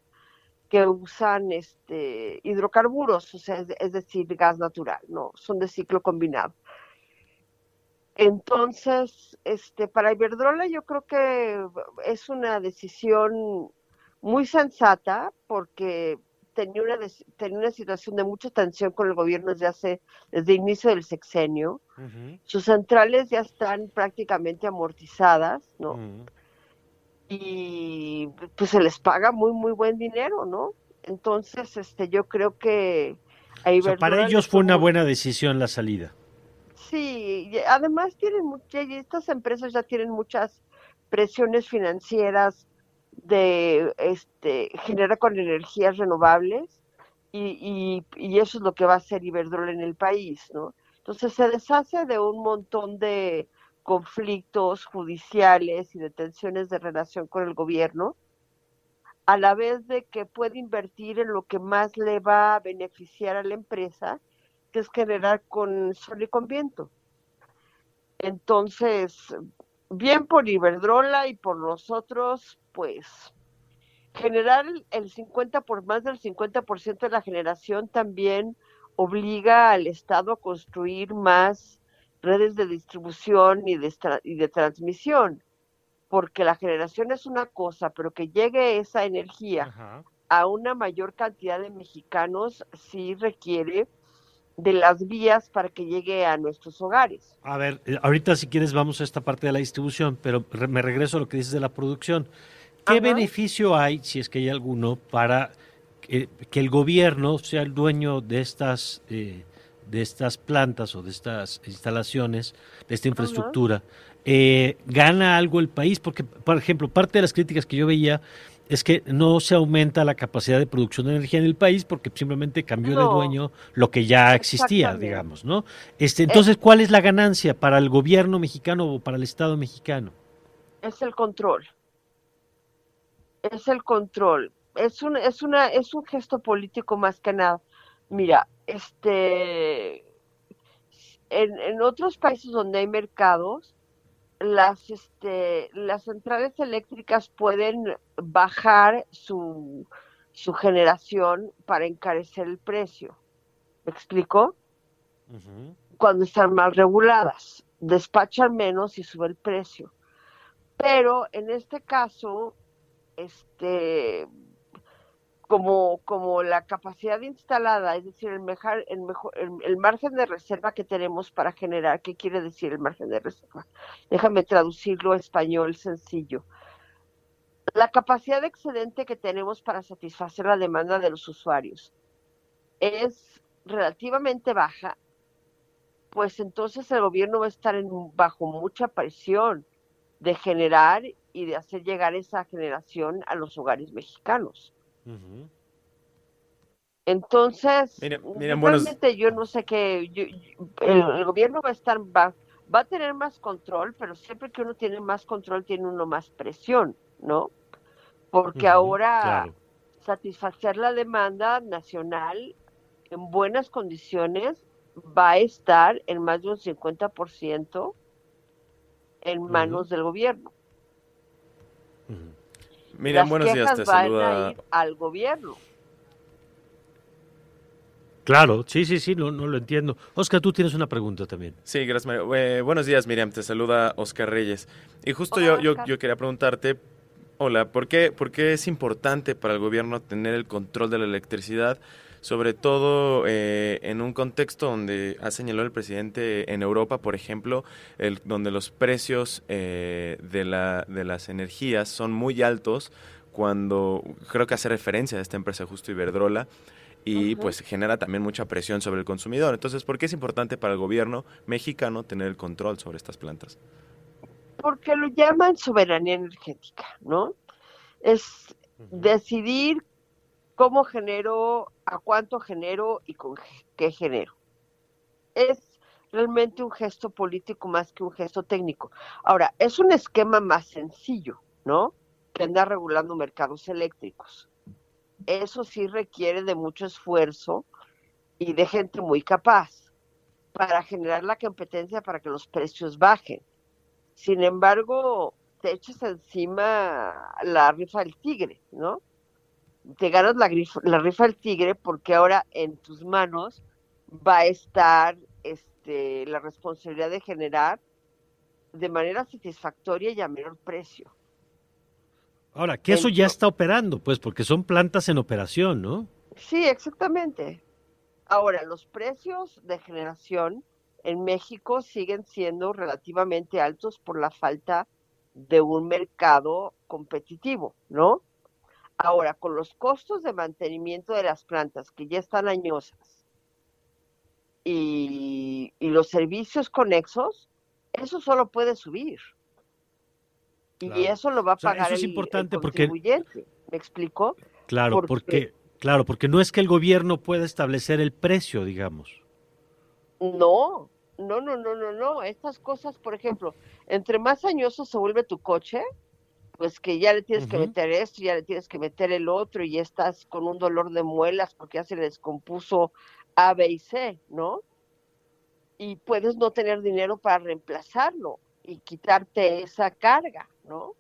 que usan este hidrocarburos, o sea, es, decir, gas natural, no, son de ciclo combinado. Entonces, este, para Iberdrola yo creo que es una decisión muy sensata porque tenía una, tenía una situación de mucha tensión con el gobierno desde hace, desde el inicio del sexenio. Uh -huh. Sus centrales ya están prácticamente amortizadas, ¿no? Uh -huh. Y pues se les paga muy, muy buen dinero, ¿no? Entonces, este, yo creo que... O sea, para ellos fue una buena decisión la salida. Sí, además tienen muchas, estas empresas ya tienen muchas presiones financieras de este generar con energías renovables y, y, y, eso es lo que va a hacer Iberdrola en el país, ¿no? Entonces se deshace de un montón de conflictos judiciales y de tensiones de relación con el gobierno, a la vez de que puede invertir en lo que más le va a beneficiar a la empresa, que es generar con sol y con viento. Entonces, bien por Iberdrola y por nosotros, pues generar el 50 por más del 50% de la generación también obliga al Estado a construir más redes de distribución y de, y de transmisión, porque la generación es una cosa, pero que llegue esa energía Ajá. a una mayor cantidad de mexicanos sí requiere de las vías para que llegue a nuestros hogares. A ver, ahorita si quieres vamos a esta parte de la distribución, pero me regreso a lo que dices de la producción. ¿Qué Ajá. beneficio hay, si es que hay alguno, para que, que el gobierno sea el dueño de estas, eh, de estas plantas o de estas instalaciones, de esta infraestructura? Eh, ¿Gana algo el país? Porque, por ejemplo, parte de las críticas que yo veía es que no se aumenta la capacidad de producción de energía en el país porque simplemente cambió no, de dueño lo que ya existía, digamos, ¿no? Este, entonces, ¿cuál es la ganancia para el gobierno mexicano o para el Estado mexicano? Es el control. Es el control. Es un, es una, es un gesto político más que nada. Mira, este, en, en otros países donde hay mercados, las, este, las centrales eléctricas pueden bajar su, su generación para encarecer el precio. ¿Me explico? Uh -huh. Cuando están mal reguladas, despachan menos y sube el precio. Pero en este caso, este, como, como la capacidad instalada, es decir, el, mejor, el, mejor, el, margen de reserva que tenemos para generar, ¿qué quiere decir el margen de reserva? Déjame traducirlo a español sencillo. La capacidad de excedente que tenemos para satisfacer la demanda de los usuarios es relativamente baja, pues entonces el gobierno va a estar bajo mucha presión de generar y de hacer llegar esa generación a los hogares mexicanos. Uh -huh. Entonces, realmente buenos... yo no sé qué, yo, el, el, gobierno va a estar, va, va, a tener más control, pero siempre que uno tiene más control, tiene uno más presión, ¿no? Porque uh -huh, ahora claro. satisfacer la demanda nacional en buenas condiciones va a estar en más de un 50% en manos uh -huh. del gobierno. Miriam, Las buenos días, te van saluda. A ir al gobierno. Claro, sí, sí, sí, no, no lo entiendo. Oscar, tú tienes una pregunta también. Sí, gracias, Mario. Eh, buenos días, Miriam, te saluda Oscar Reyes. Y justo Hola, yo, yo, yo, quería preguntarte, hola, ¿por qué, ¿por qué es importante para el gobierno tener el control de la electricidad? Sobre todo eh, en un contexto donde ha señalado el presidente en Europa, por ejemplo, el, donde los precios eh, de, la, de las energías son muy altos, cuando creo que hace referencia a esta empresa justo Iberdrola, y uh -huh. pues genera también mucha presión sobre el consumidor. Entonces, ¿por qué es importante para el gobierno mexicano tener el control sobre estas plantas? Porque lo llaman soberanía energética, ¿no? Es uh -huh. decidir cómo genero, a cuánto genero y con qué genero. Es realmente un gesto político más que un gesto técnico. Ahora, es un esquema más sencillo, ¿no? Que andar regulando mercados eléctricos. Eso sí requiere de mucho esfuerzo y de gente muy capaz. para generar la competencia para que los precios bajen. Sin embargo, te echas encima la rifa del tigre, ¿no? Te ganas la, la rifa del tigre porque ahora en tus manos va a estar este, la responsabilidad de generar de manera satisfactoria y a menor precio. Ahora, que eso ya está operando, pues, porque son plantas en operación, ¿no? Sí, exactamente. Ahora, los precios de generación en México siguen siendo relativamente altos por la falta de un mercado competitivo, ¿no? Ahora, con los costos de mantenimiento de las plantas que ya están añosas y, los servicios conexos, eso solo puede subir. Y eso lo va a pagar es el, importante contribuyente. ¿Me explico? Claro, porque, claro, porque no es que el gobierno pueda establecer el precio, digamos. No, no, no, no, no, no. Estas cosas, por ejemplo, entre más añoso se vuelve tu coche, pues que ya le tienes que meter esto, ya le tienes que meter el otro y ya estás con un dolor de muelas porque ya se descompuso A, B y C, ¿no? Y puedes no tener dinero para reemplazarlo y quitarte esa carga, ¿no?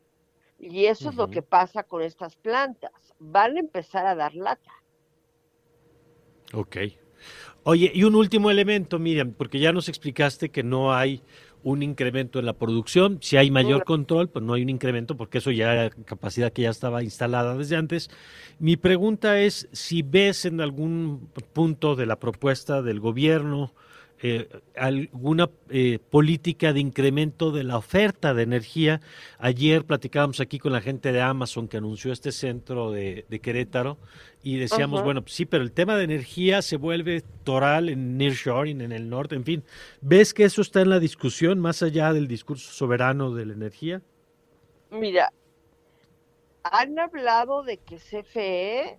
Y eso es lo que pasa con estas plantas. Van a empezar a dar lata. Ok. Oye, y un último elemento, Miriam, porque ya nos explicaste que no hay un incremento en la producción. Si hay mayor control, pues no hay un incremento porque eso ya era capacidad que ya estaba instalada desde antes. Mi pregunta es si ves en algún punto de la propuesta del gobierno eh, alguna eh, política de incremento de la oferta de energía. Ayer platicábamos aquí con la gente de Amazon que anunció este centro de, Querétaro y decíamos, bueno, sí, pero el tema de energía se vuelve toral en nearshoring, en el norte, en fin. ¿Ves que eso está en la discusión más allá del discurso soberano de la energía? Mira, han hablado de que CFE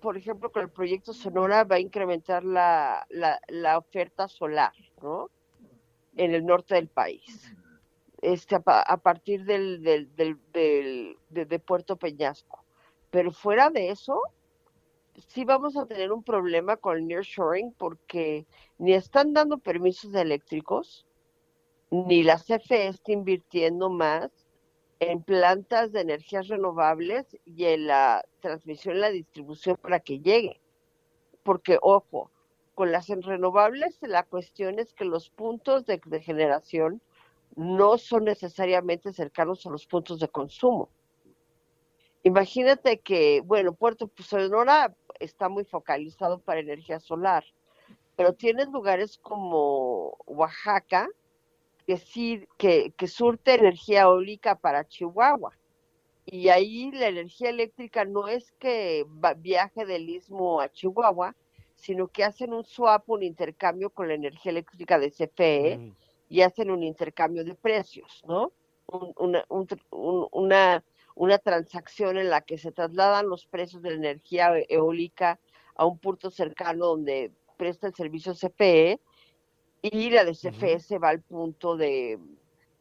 por ejemplo, con el proyecto Sonora va a incrementar la, la, oferta solar, ¿no? En el norte del país, este, a, partir del, del, del, de, Puerto Peñasco. Pero fuera de eso, sí vamos a tener un problema con el nearshoring porque ni están dando permisos de eléctricos, ni la CFE está invirtiendo más en plantas de energías renovables y en la transmisión y la distribución para que llegue. Porque, ojo, con las renovables la cuestión es que los puntos de, generación no son necesariamente cercanos a los puntos de consumo. Imagínate que, bueno, Puerto Sonora está muy focalizado para energía solar, pero tienes lugares como Oaxaca, que, que, surte energía eólica para Chihuahua. Y ahí la energía eléctrica no es que viaje del istmo a Chihuahua, sino que hacen un swap, un intercambio con la energía eléctrica de CFE mm. y hacen un intercambio de precios, ¿no? una, una, una transacción en la que se trasladan los precios de la energía eólica a un punto cercano donde presta el servicio CFE y la de CFS va al punto de,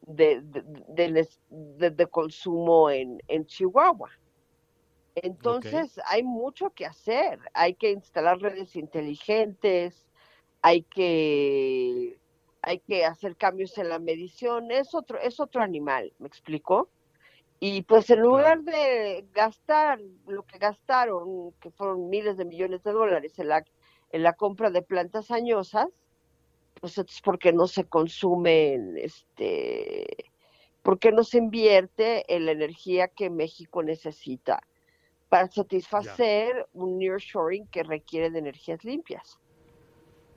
de, de, consumo en, en, Chihuahua. Entonces hay mucho que hacer, hay que instalar redes inteligentes, hay que, hay que hacer cambios en la medición, es otro, es otro animal, ¿me explico? Y pues en lugar de gastar lo que gastaron, que fueron miles de millones de dólares en la, en la compra de plantas añosas, pues es porque no se consumen, este, porque no se invierte en la energía que México necesita para satisfacer un nearshoring que requiere de energías limpias.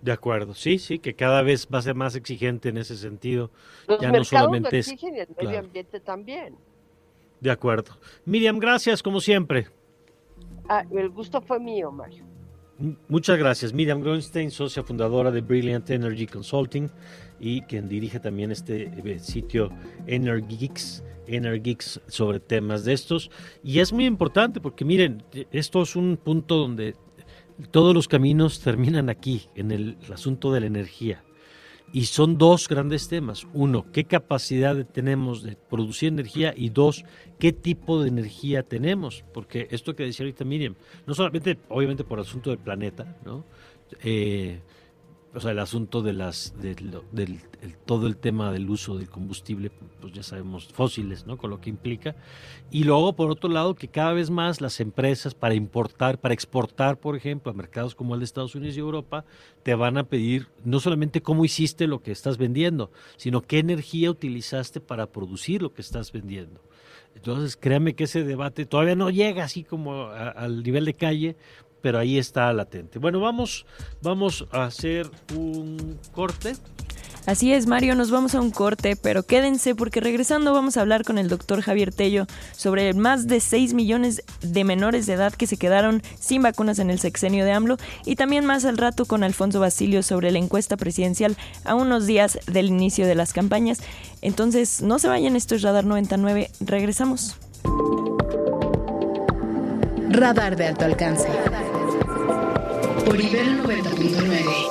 De acuerdo, sí, sí, que cada vez va a ser más exigente en ese sentido. Los ya no solamente exigen y el medio ambiente también. De acuerdo. Miriam, gracias como siempre. Ah, el gusto fue mío, Mario. Muchas gracias. Miriam Grunstein, socia fundadora de Brilliant Energy Consulting y quien dirige también este eh, sitio Energeeks, Energeeks sobre temas de estos. Y es muy importante porque miren, esto es un punto donde todos los caminos terminan aquí, en el asunto de la energía. Y son dos grandes temas. Uno, qué capacidad tenemos de producir energía y dos, qué tipo de energía tenemos. Porque esto que decía ahorita Miriam, no solamente, obviamente por asunto del planeta, ¿no? Eh, o sea, el asunto de las, del todo el tema del uso del combustible, pues ya sabemos, fósiles, ¿no? Con lo que implica. Y luego, por otro lado, que cada vez más las empresas para importar, para exportar, por ejemplo, a mercados como el de Estados Unidos y Europa, te van a pedir no solamente cómo hiciste lo que estás vendiendo, sino qué energía utilizaste para producir lo que estás vendiendo. Entonces, créame que ese debate todavía no llega así como al nivel de calle, pero ahí está latente. Bueno, vamos, vamos a hacer un corte. Así es, Mario, nos vamos a un corte, pero quédense porque regresando vamos a hablar con el doctor Javier Tello sobre más de 6 millones de menores de edad que se quedaron sin vacunas en el sexenio de AMLO y también más al rato con Alfonso Basilio sobre la encuesta presidencial a unos días del inicio de las campañas. Entonces, no se vayan, esto es Radar 99, regresamos. Radar de alto alcance. Por 90.9.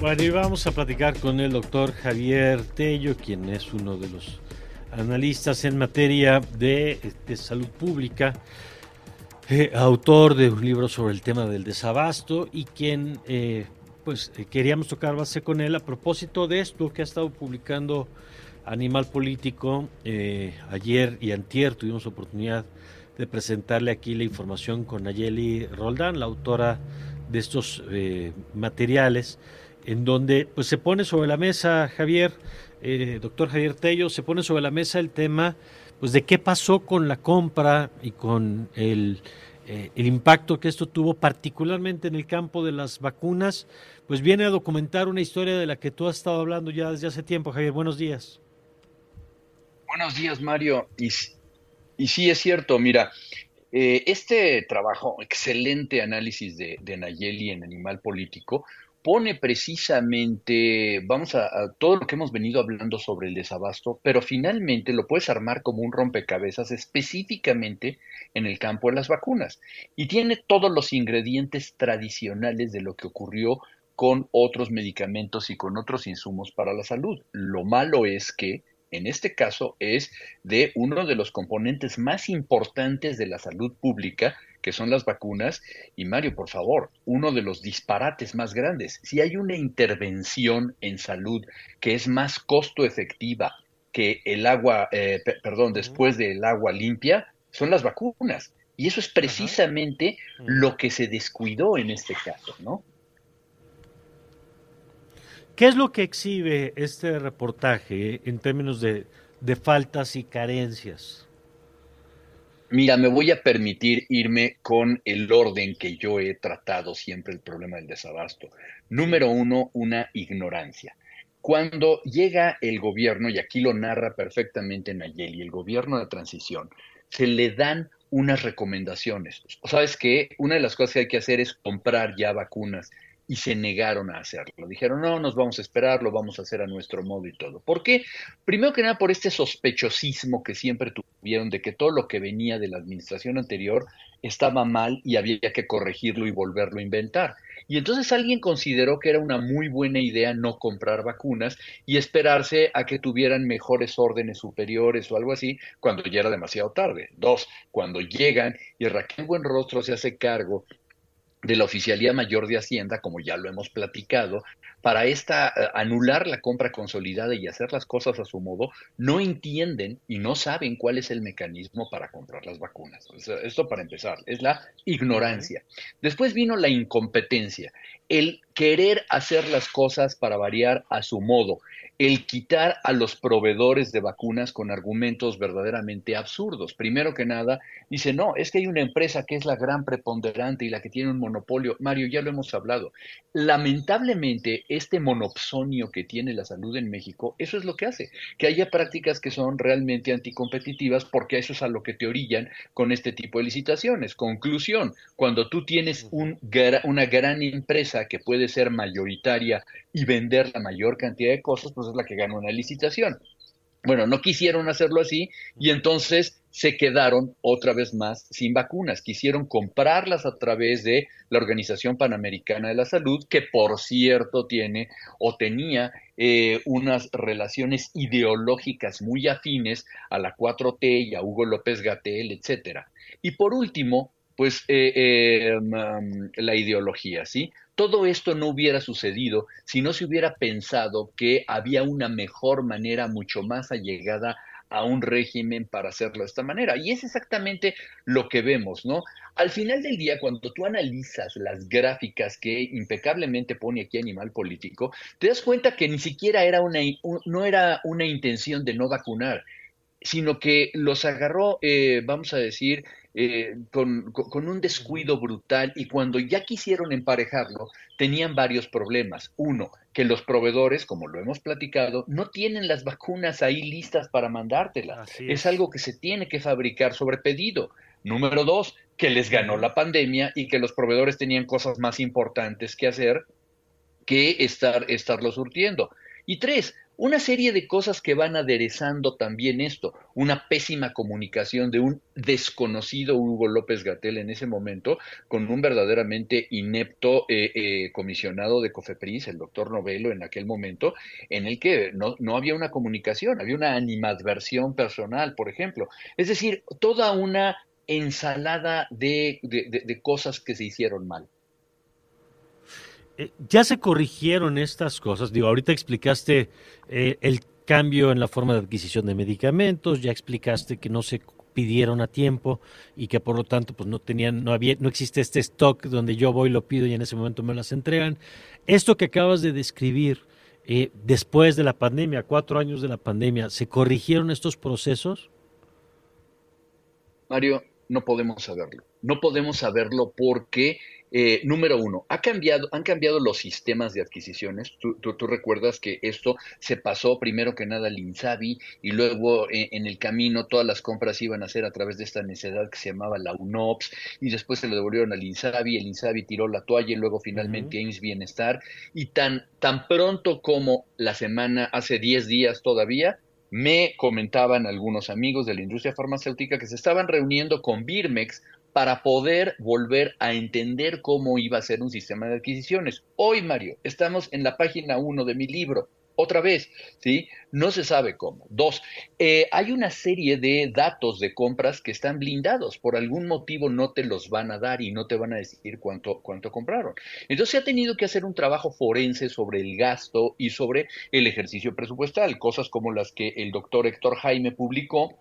Bueno, y vamos a platicar con el doctor Javier Tello, quien es uno de los analistas en materia de, salud pública, eh, autor de un libro sobre el tema del desabasto y quien eh, pues eh, queríamos tocar base con él a propósito de esto que ha estado publicando Animal Político. Eh, ayer y antier tuvimos oportunidad de presentarle aquí la información con Nayeli Roldán, la autora de estos eh, materiales, en donde pues se pone sobre la mesa, Javier, doctor Javier Tello, se pone sobre la mesa el tema pues de qué pasó con la compra y con el eh, el impacto que esto tuvo particularmente en el campo de las vacunas, pues viene a documentar una historia de la que tú has estado hablando ya desde hace tiempo, Javier. Buenos días. Buenos días, Mario. Y, sí, es cierto, mira, eh, este trabajo, excelente análisis de Nayeli en Animal Político, pone precisamente, vamos a, todo lo que hemos venido hablando sobre el desabasto, pero finalmente lo puedes armar como un rompecabezas específicamente en el campo de las vacunas. Y tiene todos los ingredientes tradicionales de lo que ocurrió con otros medicamentos y con otros insumos para la salud. Lo malo es que en este caso es de uno de los componentes más importantes de la salud pública, que son las vacunas. Y Mario, por favor, uno de los disparates más grandes. Si hay una intervención en salud que es más costo efectiva que el agua, eh, perdón, después del agua limpia, son las vacunas. Y eso es precisamente lo que se descuidó en este caso, ¿no? ¿Qué es lo que exhibe este reportaje en términos de, de faltas y carencias? Mira, me voy a permitir irme con el orden que yo he tratado siempre el problema del desabasto. Número uno, una ignorancia. Cuando llega el gobierno, y aquí lo narra perfectamente Nayeli, el gobierno de transición, se le dan unas recomendaciones. ¿Sabes qué? Una de las cosas que hay que hacer es comprar ya vacunas y se negaron a hacerlo. Dijeron, no, nos vamos a esperar, lo vamos a hacer a nuestro modo y todo. ¿Por qué? Primero que nada por este sospechosismo que siempre tuvieron de que todo lo que venía de la administración anterior estaba mal y había que corregirlo y volverlo a inventar. Y entonces alguien consideró que era una muy buena idea no comprar vacunas y esperarse a que tuvieran mejores órdenes superiores o algo así cuando ya era demasiado tarde. Dos, cuando llegan y Raquel Buenrostro se hace cargo de la Oficialía Mayor de Hacienda, como ya lo hemos platicado, para esta eh, anular la compra consolidada y hacer las cosas a su modo, no entienden y no saben cuál es el mecanismo para comprar las vacunas. Esto para empezar, es la ignorancia. Después vino la incompetencia, el querer hacer las cosas para variar a su modo, el quitar a los proveedores de vacunas con argumentos verdaderamente absurdos. Primero que nada, dice, no, es que hay una empresa que es la gran preponderante y la que tiene un monopolio. Mario, ya lo hemos hablado. Lamentablemente, este monopsonio que tiene la salud en México, eso es lo que hace, que haya prácticas que son realmente anticompetitivas porque eso es a lo que te orillan con este tipo de licitaciones. Conclusión, cuando tú tienes un, una gran empresa que puede ser mayoritaria y vender la mayor cantidad de cosas, pues es la que gana una licitación. Bueno, no quisieron hacerlo así y entonces se quedaron otra vez más sin vacunas. Quisieron comprarlas a través de la Organización Panamericana de la Salud, que por cierto tiene o tenía eh, unas relaciones ideológicas muy afines a la 4T y a Hugo López Gatel, etcétera. Y por último, pues eh, eh, mm, la ideología, ¿sí? Todo esto no hubiera sucedido si no se hubiera pensado que había una mejor manera mucho más allegada a un régimen para hacerlo de esta manera. Y es exactamente lo que vemos, ¿no? Al final del día, cuando tú analizas las gráficas que impecablemente pone aquí Animal Político, te das cuenta que ni siquiera era una, no era una intención de no vacunar, sino que los agarró, eh, vamos a decir, eh, con, un descuido brutal y cuando ya quisieron emparejarlo, tenían varios problemas. Uno, que los proveedores, como lo hemos platicado, no tienen las vacunas ahí listas para mandártelas. Es. algo que se tiene que fabricar sobre pedido. Número dos, que les ganó la pandemia y que los proveedores tenían cosas más importantes que hacer que estar, estarlo surtiendo. Y tres, una serie de cosas que van aderezando también esto. Una pésima comunicación de un desconocido Hugo López Gatel en ese momento con un verdaderamente inepto eh, eh, comisionado de Cofepris, el doctor Novelo, en aquel momento, en el que no, no había una comunicación, había una animadversión personal, por ejemplo. Es decir, toda una ensalada de, de cosas que se hicieron mal. Eh, ya se corrigieron estas cosas. Digo, ahorita explicaste eh, el cambio en la forma de adquisición de medicamentos, ya explicaste que no se pidieron a tiempo y que por lo tanto pues no tenían no había no existe este stock donde yo voy lo pido y en ese momento me las entregan. Esto que acabas de describir eh, después de la pandemia cuatro años de la pandemia se corrigieron estos procesos Mario no podemos saberlo. No podemos saberlo porque eh, número uno, ha cambiado, han cambiado los sistemas de adquisiciones. Tú, recuerdas que esto se pasó primero que nada al INSABI y luego eh, en el camino todas las compras iban a ser a través de esta necesidad que se llamaba la UNOPS y después se le devolvieron al INSABI, el INSABI tiró la toalla y luego finalmente uh Bienestar y tan, tan pronto como la semana, hace 10 días todavía, me comentaban algunos amigos de la industria farmacéutica que se estaban reuniendo con Birmex para poder volver a entender cómo iba a ser un sistema de adquisiciones. Hoy, Mario, estamos en la página 1 de mi libro. Otra vez, ¿sí? No se sabe cómo. Dos, eh, hay una serie de datos de compras que están blindados. Por algún motivo no te los van a dar y no te van a decir cuánto, cuánto compraron. Entonces se ha tenido que hacer un trabajo forense sobre el gasto y sobre el ejercicio presupuestal, cosas como las que el doctor Héctor Jaime publicó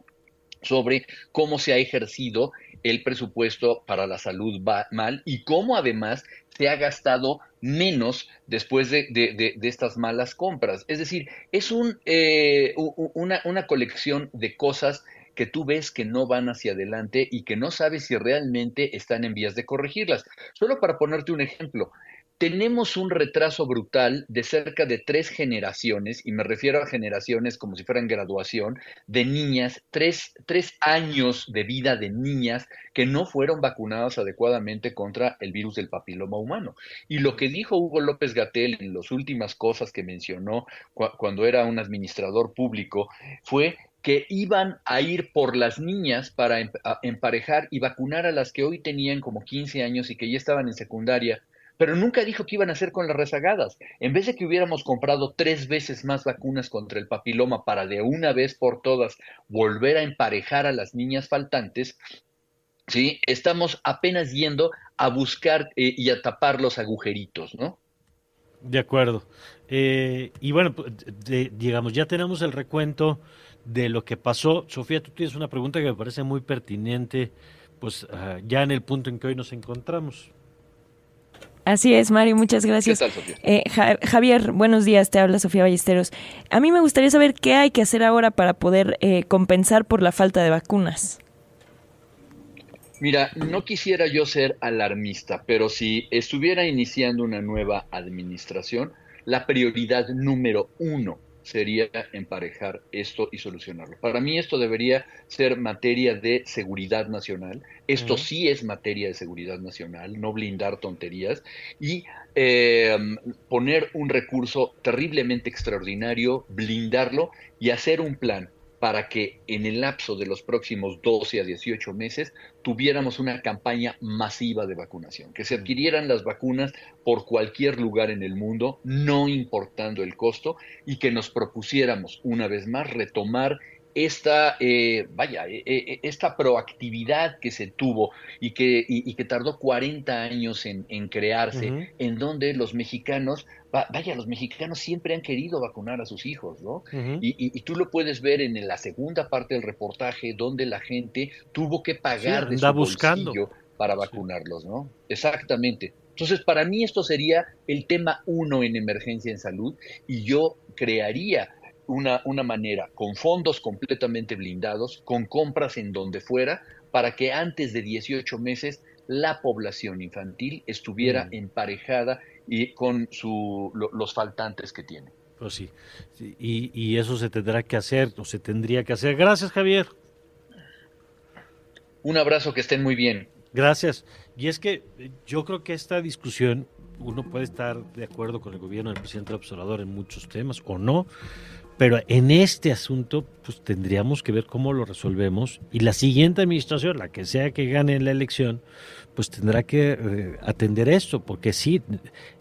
sobre cómo se ha ejercido el presupuesto para la salud va mal y cómo además se ha gastado menos después de, estas malas compras. Es decir, es un, eh, una, una colección de cosas que tú ves que no van hacia adelante y que no sabes si realmente están en vías de corregirlas. Solo para ponerte un ejemplo, tenemos un retraso brutal de cerca de tres generaciones, y me refiero a generaciones como si fueran graduación, de niñas, tres, tres años de vida de niñas que no fueron vacunadas adecuadamente contra el virus del papiloma humano. Y lo que dijo Hugo López Gatel en las últimas cosas que mencionó cuando era un administrador público fue que iban a ir por las niñas para emparejar y vacunar a las que hoy tenían como 15 años y que ya estaban en secundaria pero nunca dijo que iban a hacer con las rezagadas. En vez de que hubiéramos comprado tres veces más vacunas contra el papiloma para de una vez por todas volver a emparejar a las niñas faltantes, ¿sí? estamos apenas yendo a buscar eh, y a tapar los agujeritos, ¿no? De acuerdo. Eh, y bueno, pues, digamos, ya tenemos el recuento de lo que pasó. Sofía, tú tienes una pregunta que me parece muy pertinente, pues ah, ya en el punto en que hoy nos encontramos. Así es, Mario, muchas gracias. Eh, Javier, buenos días, te habla Sofía Ballesteros. A mí me gustaría saber qué hay que hacer ahora para poder eh, compensar por la falta de vacunas. Mira, no quisiera yo ser alarmista, pero si estuviera iniciando una nueva administración, la prioridad número uno sería emparejar esto y solucionarlo. Para mí esto debería ser materia de seguridad nacional. Esto sí es materia de seguridad nacional, no blindar tonterías y eh, poner un recurso terriblemente extraordinario, blindarlo y hacer un plan para que en el lapso de los próximos 12 a 18 meses tuviéramos una campaña masiva de vacunación, que se adquirieran las vacunas por cualquier lugar en el mundo, no importando el costo, y que nos propusiéramos una vez más retomar esta, eh, vaya, eh, eh, esta proactividad que se tuvo y que, y, que tardó 40 años en, crearse, en donde los mexicanos, vaya, los mexicanos siempre han querido vacunar a sus hijos, ¿no? y, tú lo puedes ver en la segunda parte del reportaje, donde la gente tuvo que pagar de su buscando. bolsillo para vacunarlos, ¿no? Exactamente. Entonces, para mí esto sería el tema uno en emergencia en salud y yo crearía una, una manera con fondos completamente blindados, con compras en donde fuera, para que antes de 18 meses la población infantil estuviera mm. emparejada y con su, los faltantes que tiene. Pues sí, Y, y, eso se tendrá que hacer, o se tendría que hacer. Gracias, Javier. Un abrazo, que estén muy bien. Gracias. Y es que yo creo que esta discusión, uno puede estar de acuerdo con el gobierno del presidente observador en muchos temas o no, pero en este asunto, pues tendríamos que ver cómo lo resolvemos y la siguiente administración, la que sea que gane la elección, pues tendrá que eh, atender esto, porque sí,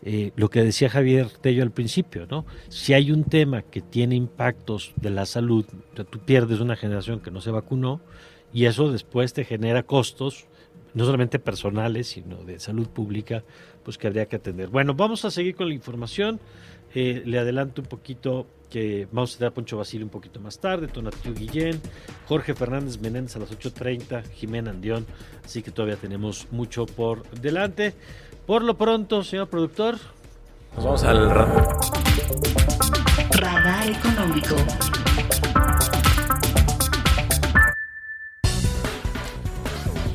eh, lo que decía Javier Tello al principio, ¿no? Si hay un tema que tiene impactos de la salud, tú pierdes una generación que no se vacunó y eso después te genera costos, no solamente personales, sino de salud pública, pues que habría que atender. Bueno, vamos a seguir con la información. Eh, le adelanto un poquito que vamos a tener a Poncho Basile un poquito más tarde, Tonatiu Guillén, Jorge Fernández Menéndez a las 8.30, Jimena Andión, así que todavía tenemos mucho por delante. Por lo pronto, señor productor. Nos vamos al radar económico.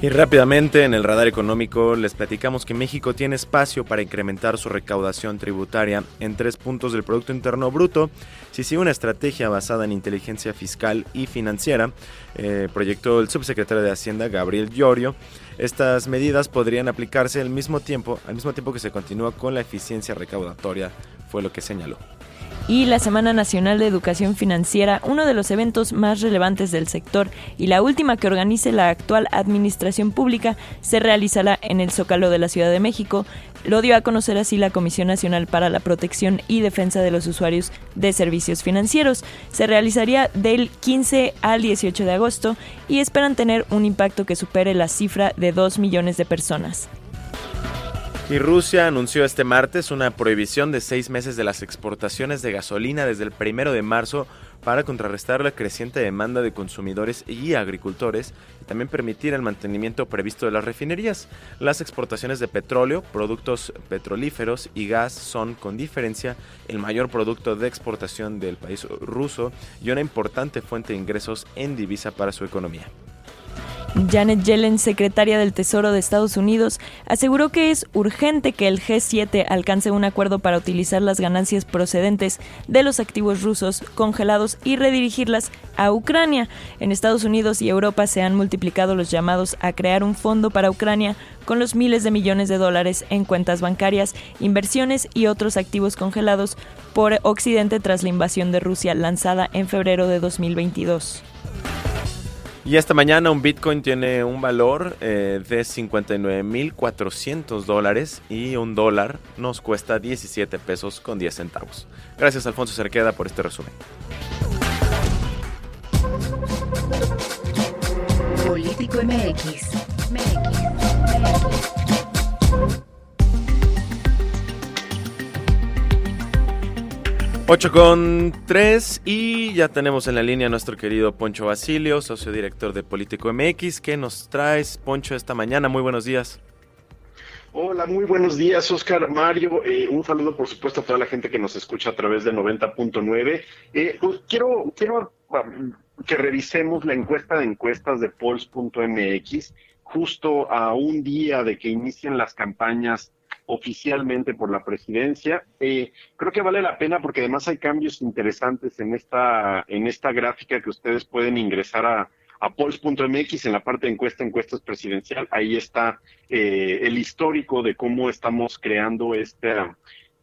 Y rápidamente en el radar económico les platicamos que México tiene espacio para incrementar su recaudación tributaria en tres puntos del Producto Interno Bruto si sigue una estrategia basada en inteligencia fiscal y financiera, eh, proyectó el subsecretario de Hacienda Gabriel Llorio. Estas medidas podrían aplicarse al mismo tiempo, al mismo tiempo que se continúa con la eficiencia recaudatoria, fue lo que señaló y la Semana Nacional de Educación Financiera, uno de los eventos más relevantes del sector y la última que organice la actual administración pública, se realizará en el Zócalo de la Ciudad de México. Lo dio a conocer así la Comisión Nacional para la Protección y Defensa de los Usuarios de Servicios Financieros. Se realizaría del 15 al 18 de agosto y esperan tener un impacto que supere la cifra de 2 millones de personas. Y Rusia anunció este martes una prohibición de seis meses de las exportaciones de gasolina desde el primero de marzo para contrarrestar la creciente demanda de consumidores y agricultores y también permitir el mantenimiento previsto de las refinerías. Las exportaciones de petróleo, productos petrolíferos y gas son con diferencia el mayor producto de exportación del país ruso y una importante fuente de ingresos en divisa para su economía. Janet Yellen, secretaria del Tesoro de Estados Unidos, aseguró que es urgente que el G7 alcance un acuerdo para utilizar las ganancias procedentes de los activos rusos congelados y redirigirlas a Ucrania. En Estados Unidos y Europa se han multiplicado los llamados a crear un fondo para Ucrania con los miles de millones de dólares en cuentas bancarias, inversiones y otros activos congelados por Occidente tras la invasión de Rusia lanzada en febrero de 2022. Y esta mañana un Bitcoin tiene un valor eh, de 59.400 dólares y un dólar nos cuesta 17 pesos con 10 centavos. Gracias Alfonso Cerqueda por este resumen. Político MX. 8 con 3 y ya tenemos en la línea a nuestro querido Poncho Basilio, socio director de Político MX. ¿Qué nos traes, Poncho, esta mañana? Muy buenos días. Hola, muy buenos días, Oscar Mario. Eh, un saludo, por supuesto, a toda la gente que nos escucha a través de 90.9. Eh, pues quiero, quiero um, que revisemos la encuesta de encuestas de Polls.mx justo a un día de que inicien las campañas oficialmente por la presidencia. Eh, creo que vale la pena porque además hay cambios interesantes en esta, en esta gráfica que ustedes pueden ingresar a, a polls.mx en la parte de encuesta, encuestas presidencial. Ahí está eh, el histórico de cómo estamos creando esta,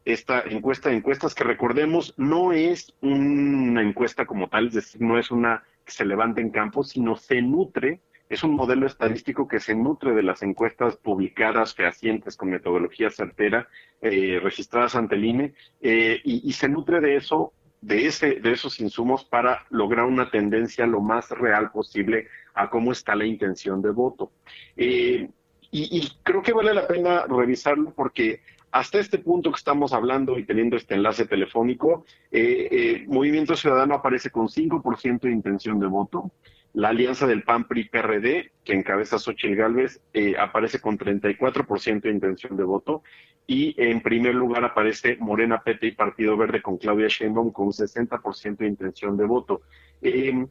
esta encuesta de encuestas que recordemos no es una encuesta como tal, es decir, no es una se levanta en campo, sino se nutre, es un modelo estadístico que se nutre de las encuestas publicadas, fehacientes, con metodología certera, eh, registradas ante el INE, eh, y, se nutre de eso de, ese, de esos insumos para lograr una tendencia lo más real posible a cómo está la intención de voto. Eh, y, y, creo que vale la pena revisarlo porque hasta este punto que estamos hablando y teniendo este enlace telefónico, eh, eh, Movimiento Ciudadano aparece con 5% de intención de voto. La alianza del PAN-PRI-PRD, que encabeza Xochitl Gálvez, eh, aparece con 34% de intención de voto. Y en primer lugar aparece Morena, PT y Partido Verde con Claudia Sheinbaum con 60% de intención de voto. Eh,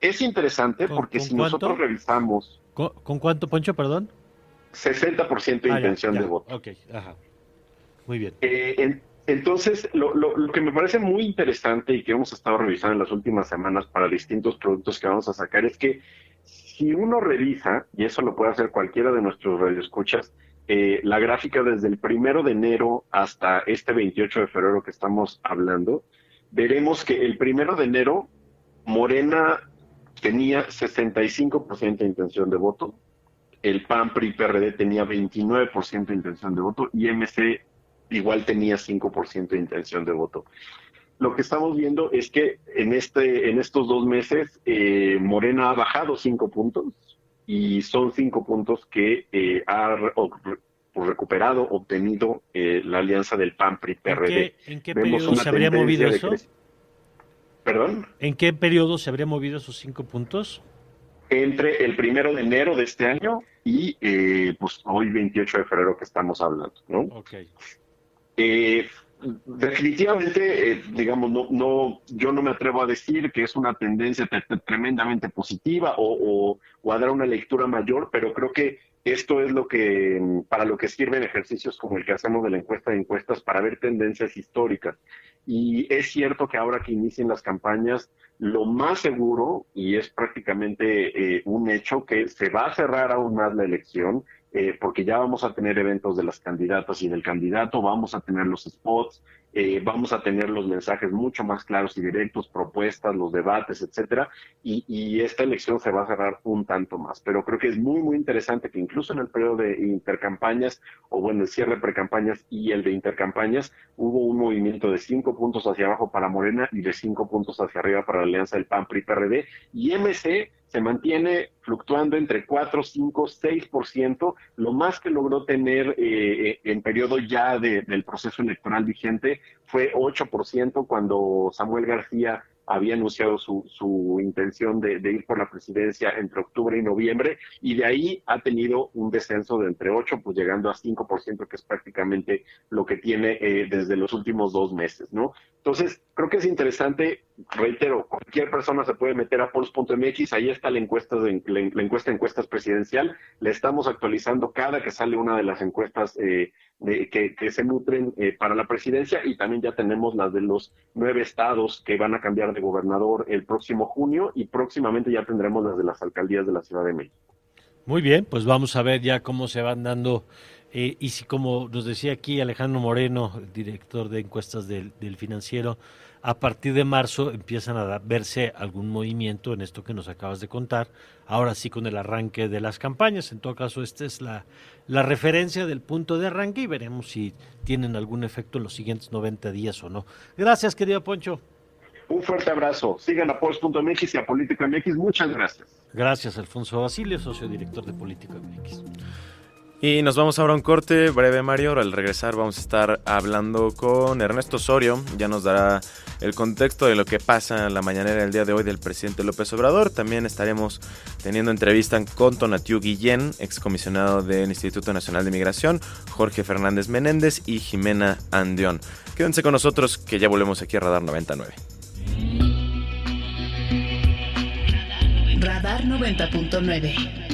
es interesante porque si cuánto? nosotros revisamos... ¿Con, con cuánto, Poncho, perdón? 60% de Ah, ya, intención ya. de voto. Ok, ajá. Muy bien. Eh, en- entonces, lo, lo- lo que me parece muy interesante y que hemos estado revisando en las últimas semanas para distintos productos que vamos a sacar es que si uno revisa, y eso lo puede hacer cualquiera de nuestros radioescuchas, eh, la gráfica desde el primero de enero hasta este 28 de febrero que estamos hablando, veremos que el primero de enero Morena tenía 65% de intención de voto, el PAN, PRI, PRD tenía 29% de intención de voto y MC igual tenía 5% de intención de voto. Lo que estamos viendo es que en, este, en estos dos meses eh, Morena ha bajado 5 puntos y son 5 puntos que eh, ha recuperado, obtenido eh, la alianza del PAN, PRI, ¿En qué, en qué Vemos periodo se habría movido eso? ¿Perdón? ¿En qué periodo se habría movido esos cinco puntos? entre el primero de enero de este año y eh, pues hoy 28 de febrero que estamos hablando, ¿no? Ok. Eh, definitivamente, eh, digamos, no, no, yo no me atrevo a decir que es una tendencia te- te- tremendamente positiva o, o- o a dar una lectura mayor, pero creo que esto es lo que, mm, para lo que sirven ejercicios como el que hacemos de la encuesta de encuestas para ver tendencias históricas. Y es cierto que ahora que inicien las campañas, lo más seguro, y es prácticamente eh, un hecho, que se va a cerrar aún más la elección, eh, porque ya vamos a tener eventos de las candidatas y del candidato, vamos a tener los spots, eh, vamos a tener los mensajes mucho más claros y directos, propuestas, los debates, etcétera, y, esta elección se va a cerrar un tanto más. Pero creo que es muy, muy interesante que incluso en el periodo de intercampañas, o bueno, el cierre de precampañas y el de intercampañas, hubo un movimiento de cinco puntos hacia abajo para Morena y de cinco puntos hacia arriba para la alianza del PAN, PRI, PRD, y MC se mantiene fluctuando entre 4, 5, 6%, lo más que logró tener eh, en periodo ya de- del proceso electoral vigente fue 8% cuando Samuel García había anunciado su, su intención de, de ir por la presidencia entre octubre y noviembre, y de ahí ha tenido un descenso de entre 8, pues llegando a 5%, que es prácticamente lo que tiene eh, desde los últimos dos meses, ¿no? Entonces, creo que es interesante, reitero, cualquier persona se puede meter a polls.mx, ahí está la encuesta de la, encuesta encuestas presidencial, la estamos actualizando cada que sale una de las encuestas eh, de- que, se nutren eh, para la presidencia y también ya tenemos las de los nueve estados que van a cambiar de gobernador el próximo junio y próximamente ya tendremos las de las alcaldías de la Ciudad de México. Muy bien, pues vamos a ver ya cómo se van dando. eh, y si, como nos decía aquí Alejandro Moreno, director de encuestas del financiero, a partir de marzo empiezan a verse algún movimiento en esto que nos acabas de contar. Ahora sí, con el arranque de las campañas. En todo caso, esta es la, la referencia del punto de arranque y veremos si tienen algún efecto en los siguientes 90 días o no. Gracias, querido Poncho. Un fuerte abrazo. Sigan a polls.mx y a Política MX. Muchas gracias. Gracias, Alfonso Basilio, socio director de Política MX. Y nos vamos ahora a un corte breve, Mario. Al regresar vamos a estar hablando con Ernesto Osorio. Ya nos dará el contexto de lo que pasa en la mañanera del día de hoy del presidente López Obrador. También estaremos teniendo entrevista con Tonatiu Guillén, excomisionado del Instituto Nacional de Migración, Jorge Fernández Menéndez y Jimena Andión. Quédense con nosotros que ya volvemos aquí a Radar 99. Radar 90.9.